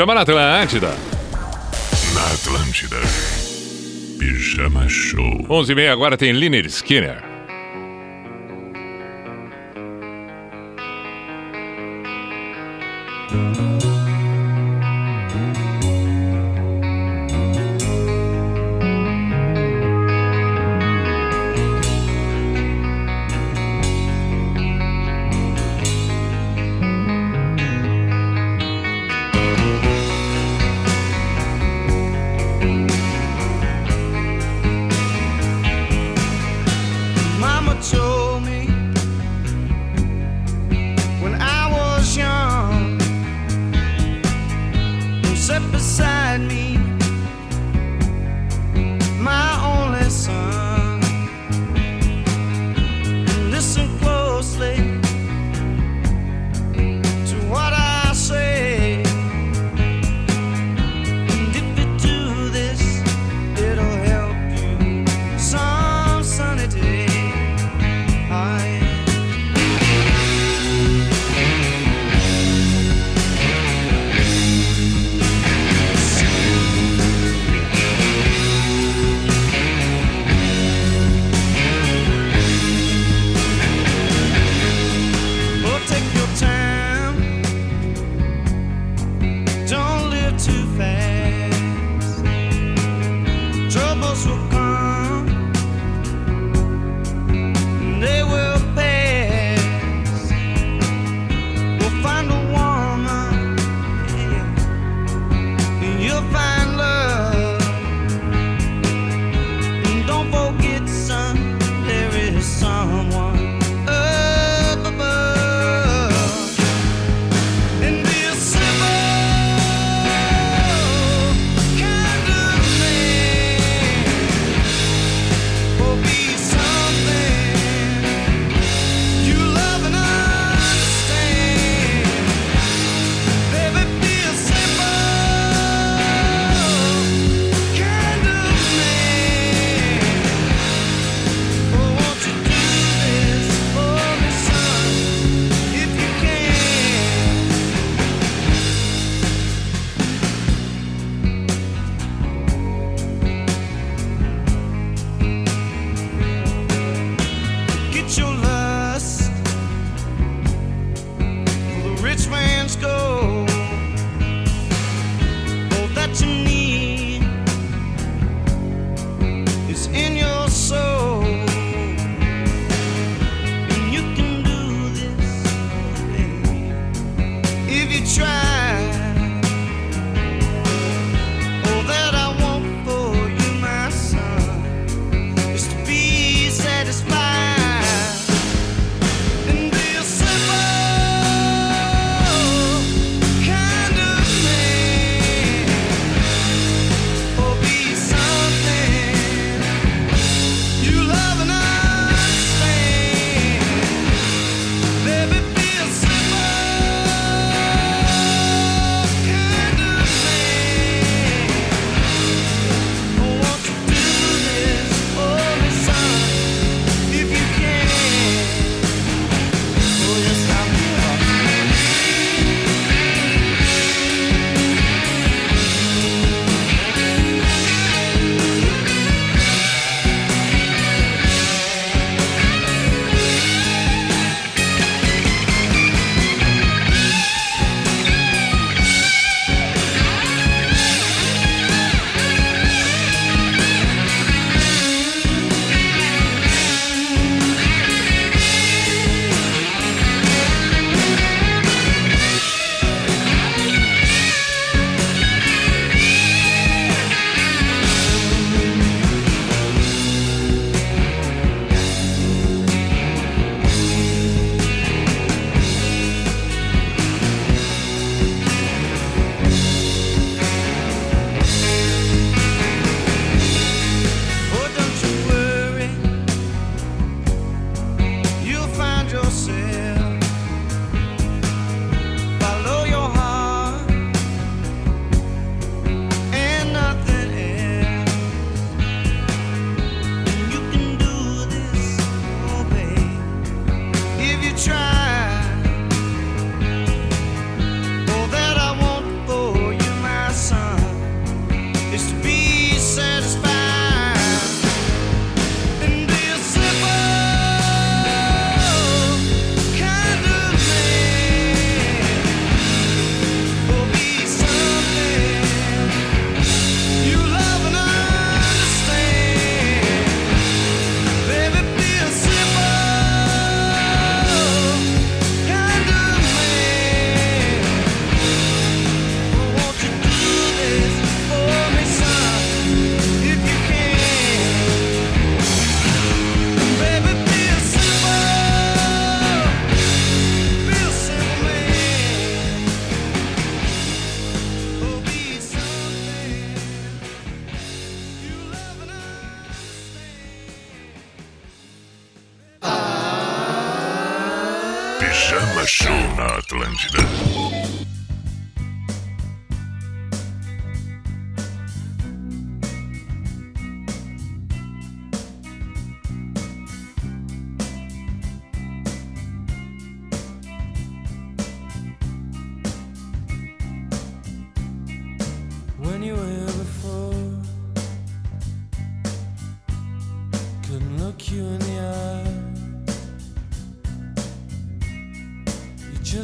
Pijama na Atlântida. Na Atlântida. Pijama Show. 11 e meia agora tem Liner Skinner.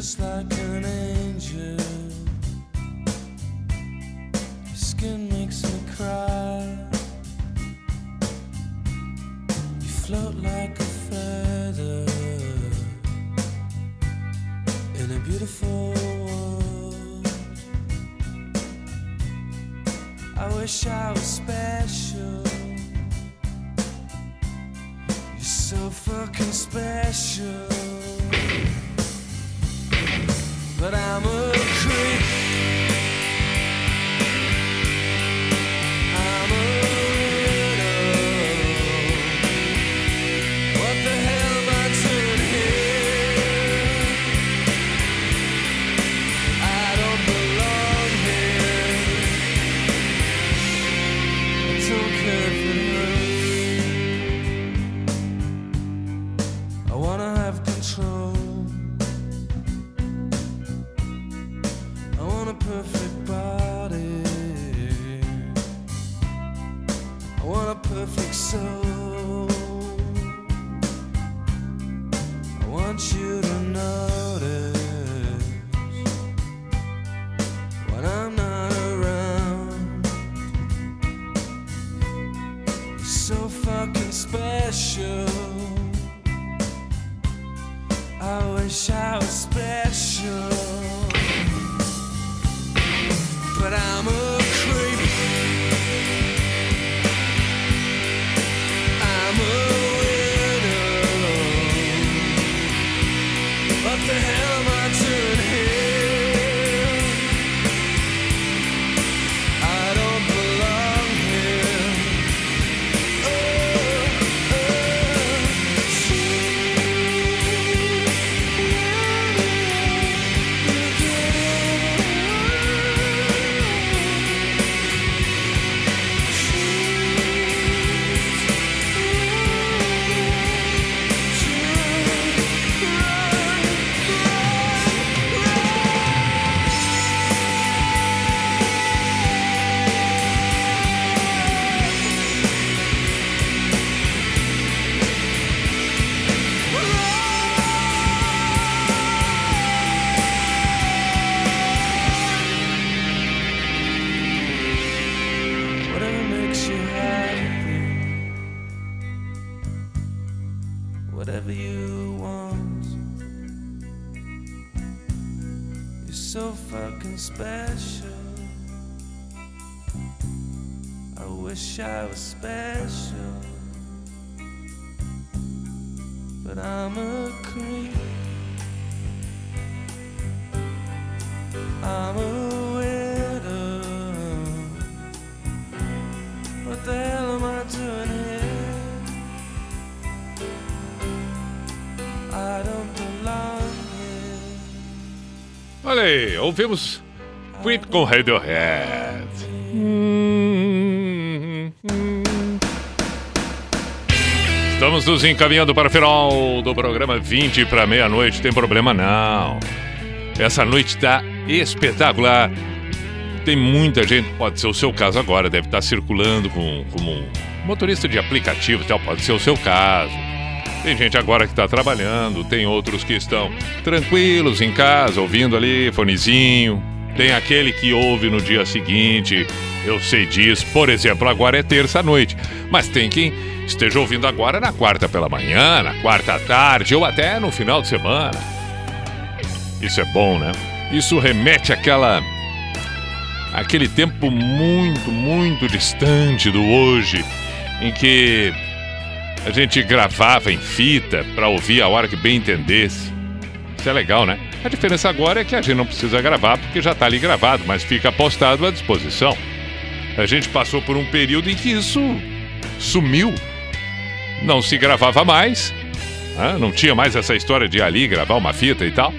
Just like an angel. Special. I wish I was special. But I'm a creep. I'm a widow. What the hell am I doing here? I don't belong. Olha aí, ouvimos Creep com Radiohead. Estamos nos encaminhando para o final do programa 20 para meia-noite. Tem problema não. Essa noite está espetacular. Tem muita gente, pode ser o seu caso agora, deve estar circulando com, como um motorista de aplicativo tal, pode ser o seu caso. Tem gente agora que está trabalhando, tem outros que estão tranquilos em casa, ouvindo ali, fonezinho. Tem aquele que ouve no dia seguinte, eu sei disso. Por exemplo, agora é terça-noite, mas tem quem esteja ouvindo agora na quarta pela manhã, na quarta à tarde ou até no final de semana. Isso é bom, né? Isso remete àquela. aquele tempo muito, muito distante do hoje, em que a gente gravava em fita para ouvir a hora que bem entendesse. Isso é legal, né? A diferença agora é que a gente não precisa gravar porque já está ali gravado, mas fica postado à disposição. A gente passou por um período em que isso sumiu. Não se gravava mais. Hã? Não tinha mais essa história de ali gravar uma fita e tal.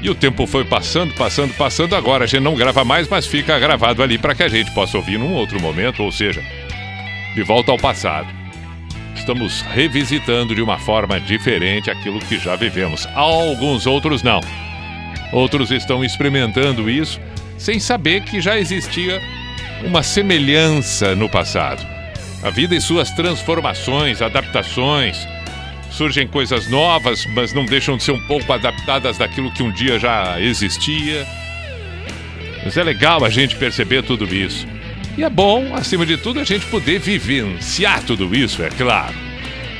E o tempo foi passando, passando, passando. Agora a gente não grava mais, mas fica gravado ali para que a gente possa ouvir num outro momento, ou seja, de volta ao passado. Estamos revisitando de uma forma diferente aquilo que já vivemos. Alguns outros não. Outros estão experimentando isso sem saber que já existia uma semelhança no passado. A vida e suas transformações, adaptações. Surgem coisas novas, mas não deixam de ser um pouco adaptadas daquilo que um dia já existia. Mas é legal a gente perceber tudo isso. E é bom, acima de tudo, a gente poder vivenciar tudo isso, é claro.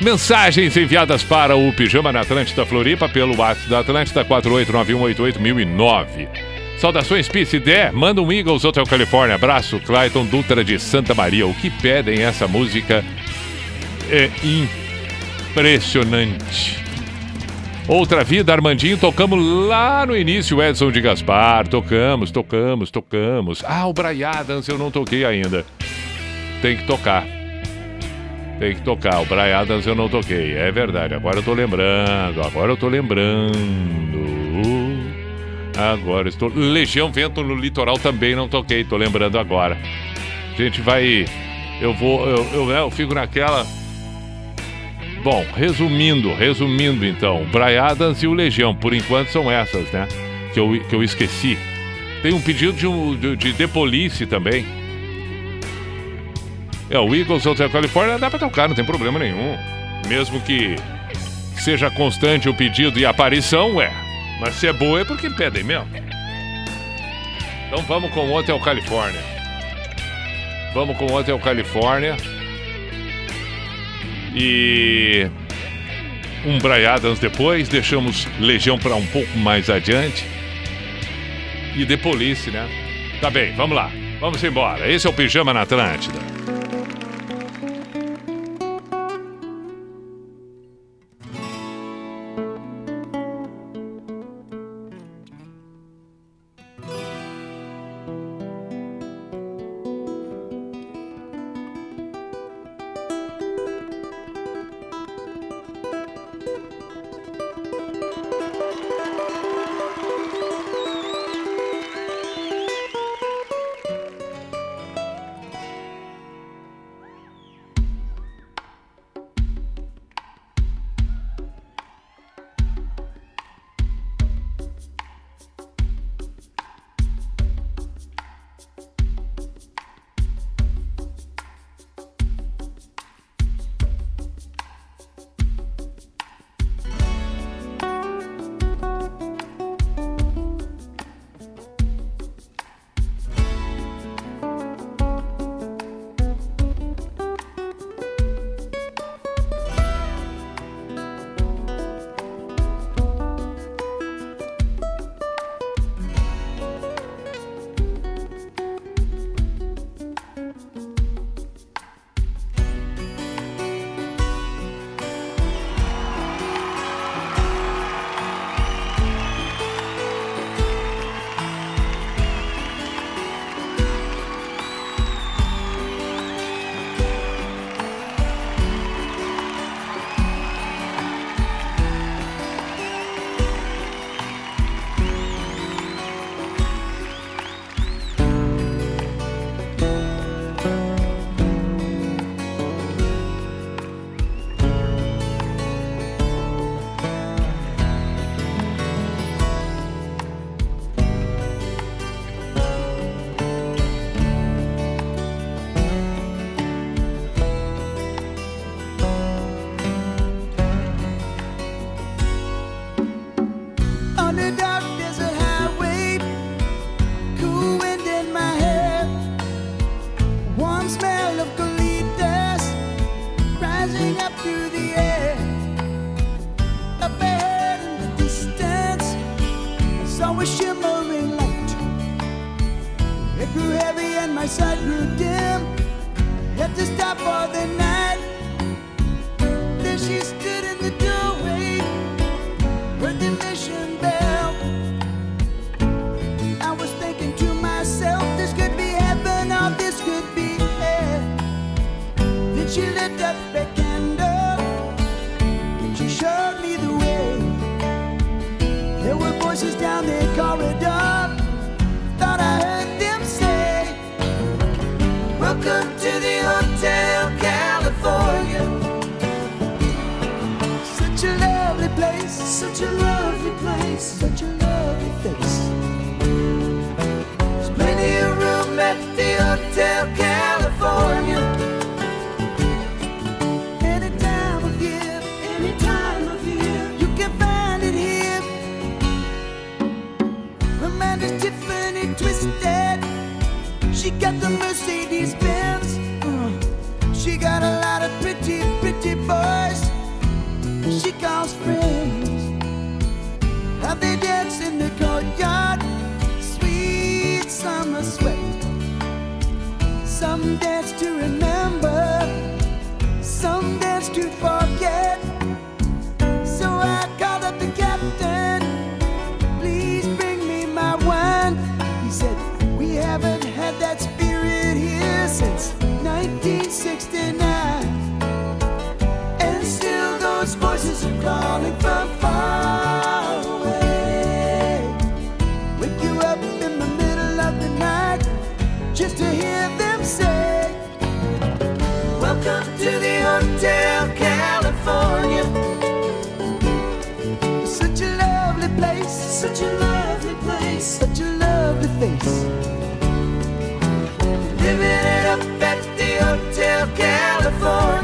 Mensagens enviadas para o Pijama na Atlântida Floripa pelo WhatsApp da Atlântida 489188009. Saudações, Der. Manda um Eagles Hotel Califórnia. Abraço, Clayton Dutra de Santa Maria. O que pedem essa música é impressionante. Outra vida, Armandinho, tocamos lá no início, Edson de Gaspar. Tocamos, tocamos, tocamos. Ah, o Brian Adams eu não toquei ainda. Tem que tocar. Tem que tocar. O Brian Adams eu não toquei. É verdade. Agora eu tô lembrando. Agora eu tô lembrando. Agora estou. Legião Vento no Litoral também não toquei. Tô lembrando agora. A gente vai. Eu vou. Eu, eu, eu fico naquela. Bom, resumindo, resumindo então, o Brian Adams e o Legião, por enquanto são essas, né? Que eu, que eu esqueci. Tem um pedido de, de, de The Police também. É, o Eagles Hotel California dá pra tocar, não tem problema nenhum. Mesmo que seja constante o pedido e a aparição, é. Mas se é boa é porque pedem mesmo. Então vamos com o Hotel California. Vamos com o Hotel California. E um Brian Adams depois, deixamos Legião para um pouco mais adiante. E The Police, né? Tá bem, vamos lá. Vamos embora. Esse é o Pijama na Atlântida. Hotel California. Any time of year, any time of year, you can find it here. Amanda's Tiffany twisted. She got the mercy. dance to remember, some dance to forget. So I called up the captain, please bring me my wine. He said, We haven't had that spirit here since 1969. And still those voices are calling from far. face. Living it up at the Hotel California.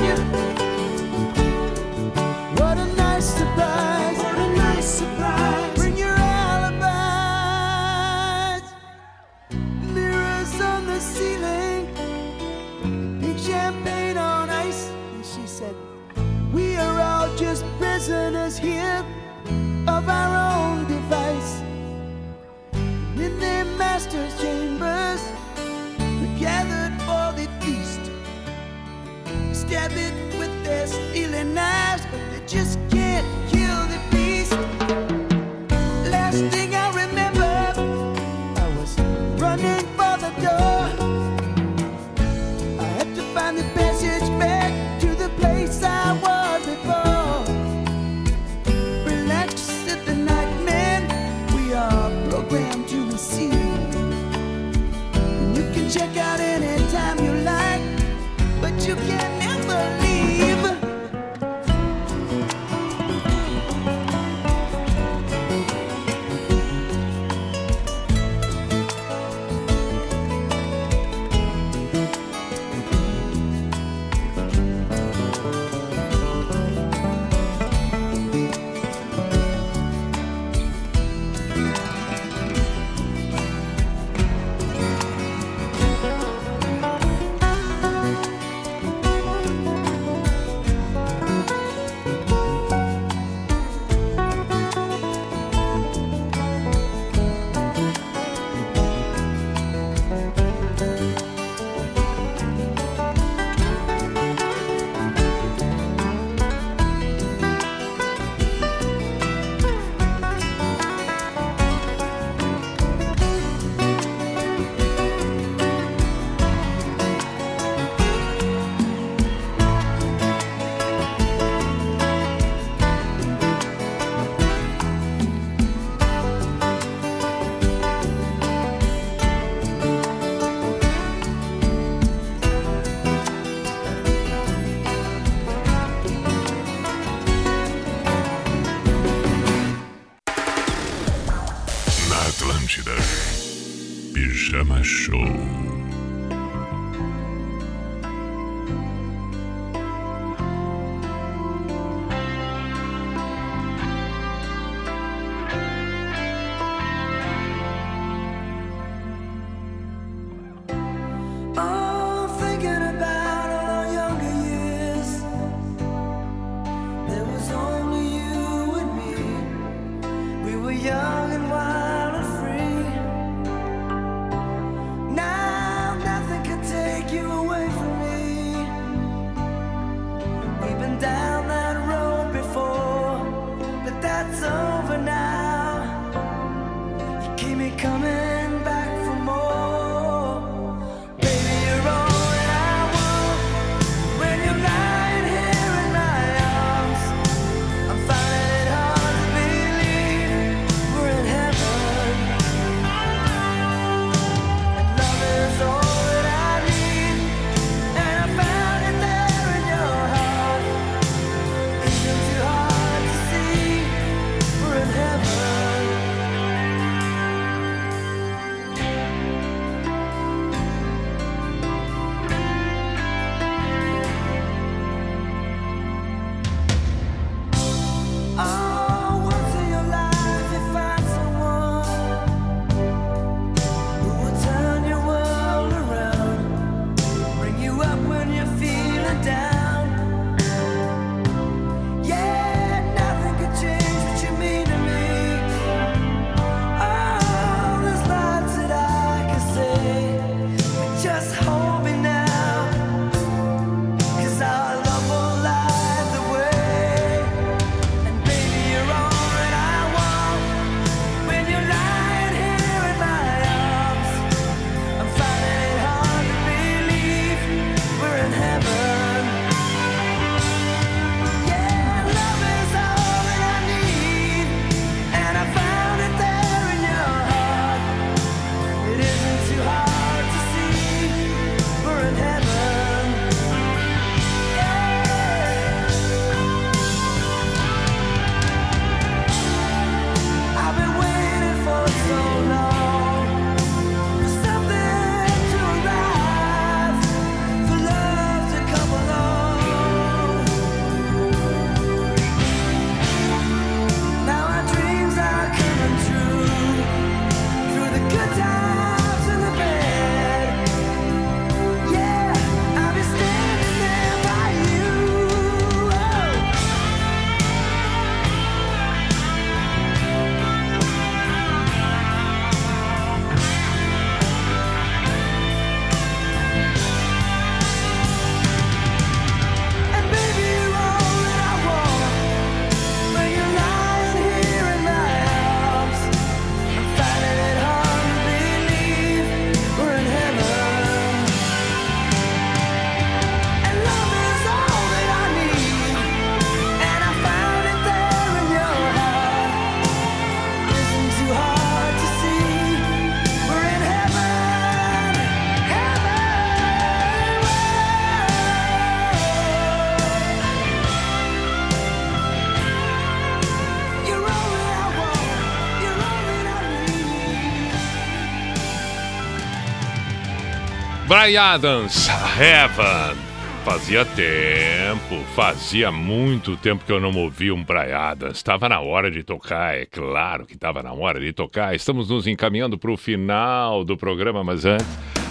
Brian Adams, Heaven. Fazia tempo, fazia muito tempo que eu não ouvia um Brian Adams. Estava na hora de tocar, é claro que estava na hora de tocar. Estamos nos encaminhando para o final do programa, mas antes,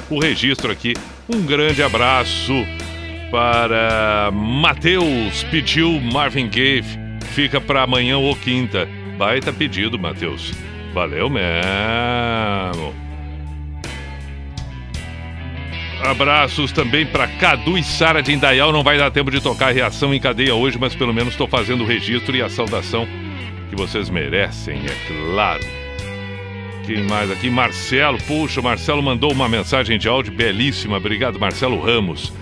o registro aqui. Um grande abraço para Matheus, pediu Marvin Gaye. Fica para amanhã ou quinta. Baita pedido, Matheus. Valeu mesmo. Abraços também para Cadu e Sara de Indaial. Não vai dar tempo de tocar a reação em cadeia hoje, mas pelo menos estou fazendo o registro e a saudação que vocês merecem, é claro. Quem mais aqui? Marcelo. Puxa, Marcelo mandou uma mensagem de áudio belíssima. Obrigado, Marcelo Ramos.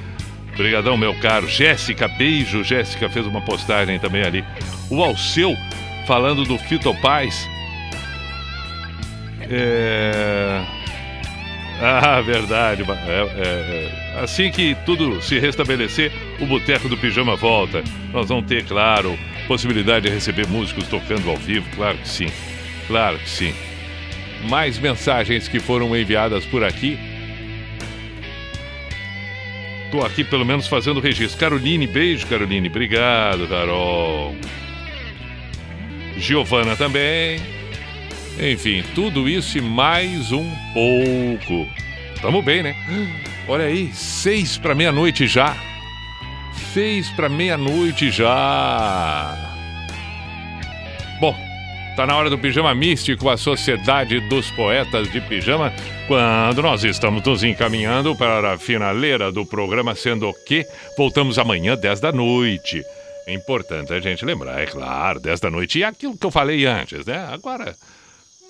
Obrigadão, meu caro. Jéssica, beijo. Jéssica fez uma postagem também ali. O Alceu, falando do Fito Paz. É... Ah, verdade. É, é, é. Assim que tudo se restabelecer, o Boteco do Pijama volta. Nós vamos ter, claro, possibilidade de receber músicos tocando ao vivo. Claro que sim. Claro que sim. Mais mensagens que foram enviadas por aqui. Tô aqui pelo menos fazendo registro. Caroline, beijo, Caroline. Obrigado, Carol. Giovana também. Enfim, tudo isso e mais um pouco. Tamo bem, né? Olha aí, seis para meia-noite já. Seis para meia-noite já. Bom, tá na hora do Pijama Místico, a Sociedade dos Poetas de Pijama, quando nós estamos nos encaminhando para a finaleira do programa, sendo que voltamos amanhã, 10 da noite. Importante a gente lembrar, é claro, 10 da noite. E aquilo que eu falei antes, né? Agora,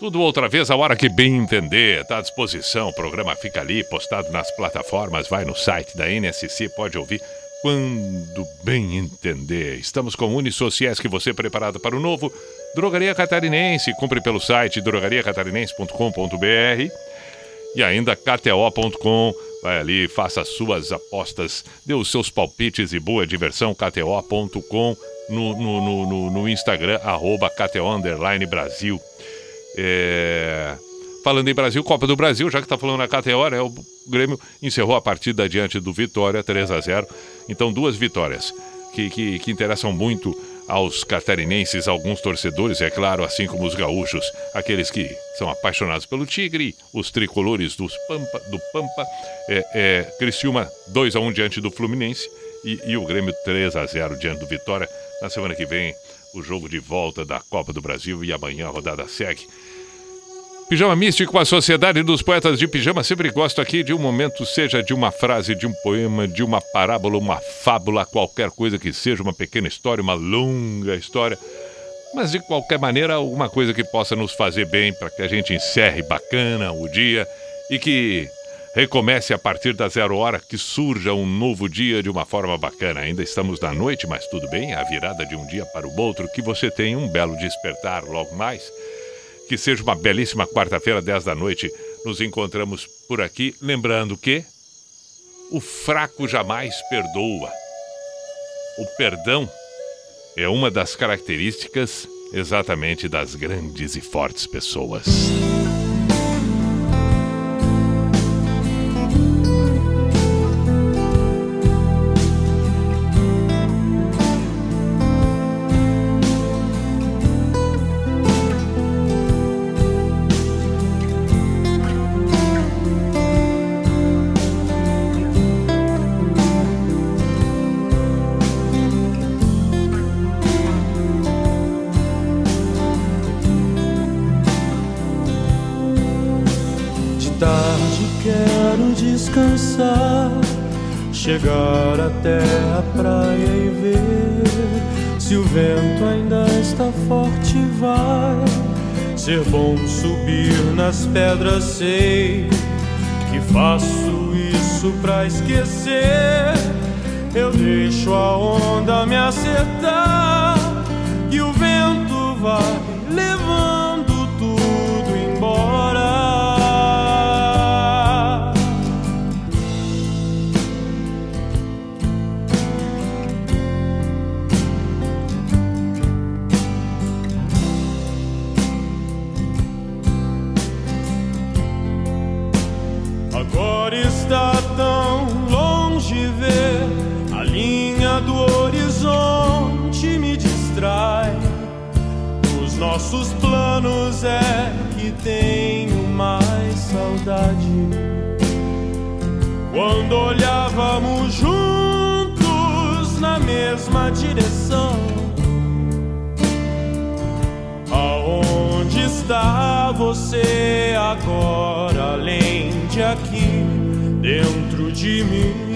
tudo outra vez, a hora que bem entender, está à disposição. O programa fica ali, postado nas plataformas, vai no site da NSC, pode ouvir quando bem entender. Estamos com Unisociés, que você preparado para o novo. Drogaria Catarinense, compre pelo site drogariacatarinense.com.br e ainda KTO.com. Vai ali, faça as suas apostas, dê os seus palpites e boa diversão. KTO.com no, no, no, no, Instagram, arroba KTO Brasil. É... Falando em Brasil, Copa do Brasil, já que está falando na KTO, né, o Grêmio encerrou a partida diante do Vitória, 3 a 0 Então, duas vitórias que, que, que interessam muito aos catarinenses, alguns torcedores, é claro, assim como os gaúchos, aqueles que são apaixonados pelo Tigre, os tricolores dos Pampa, do Pampa, é, é, Criciúma 2 a 1 diante do Fluminense e, e o Grêmio 3 a 0 diante do Vitória. Na semana que vem, o jogo de volta da Copa do Brasil e amanhã a rodada segue. Pijama Místico, a Sociedade dos Poetas de Pijama. Sempre gosto aqui de um momento, seja de uma frase, de um poema, de uma parábola, uma fábula, qualquer coisa que seja, uma pequena história, uma longa história. Mas de qualquer maneira, alguma coisa que possa nos fazer bem para que a gente encerre bacana o dia e que recomece a partir da zero hora, que surja um novo dia de uma forma bacana. Ainda estamos na noite, mas tudo bem, a virada de um dia para o outro, que você tenha um belo despertar logo mais. Que seja uma belíssima quarta-feira, 10 da noite. Nos encontramos por aqui, lembrando que o fraco jamais perdoa. O perdão é uma das características exatamente das grandes e fortes pessoas. Pedras. Sei que faço isso pra esquecer. Eu deixo a onda me acertar é que tenho mais saudade. Quando olhávamos juntos na mesma direção. Aonde está você agora, além de aqui, dentro de mim?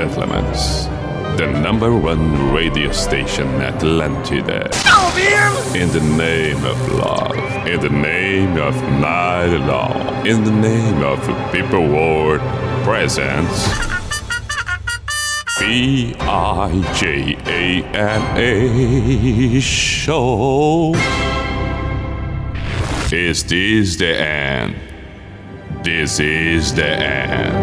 Gentlemen, the number one radio station Atlantida. In the name of love, in the name of night long, in the name of people world presents. B I J A N A show. Is this the end? This is the end.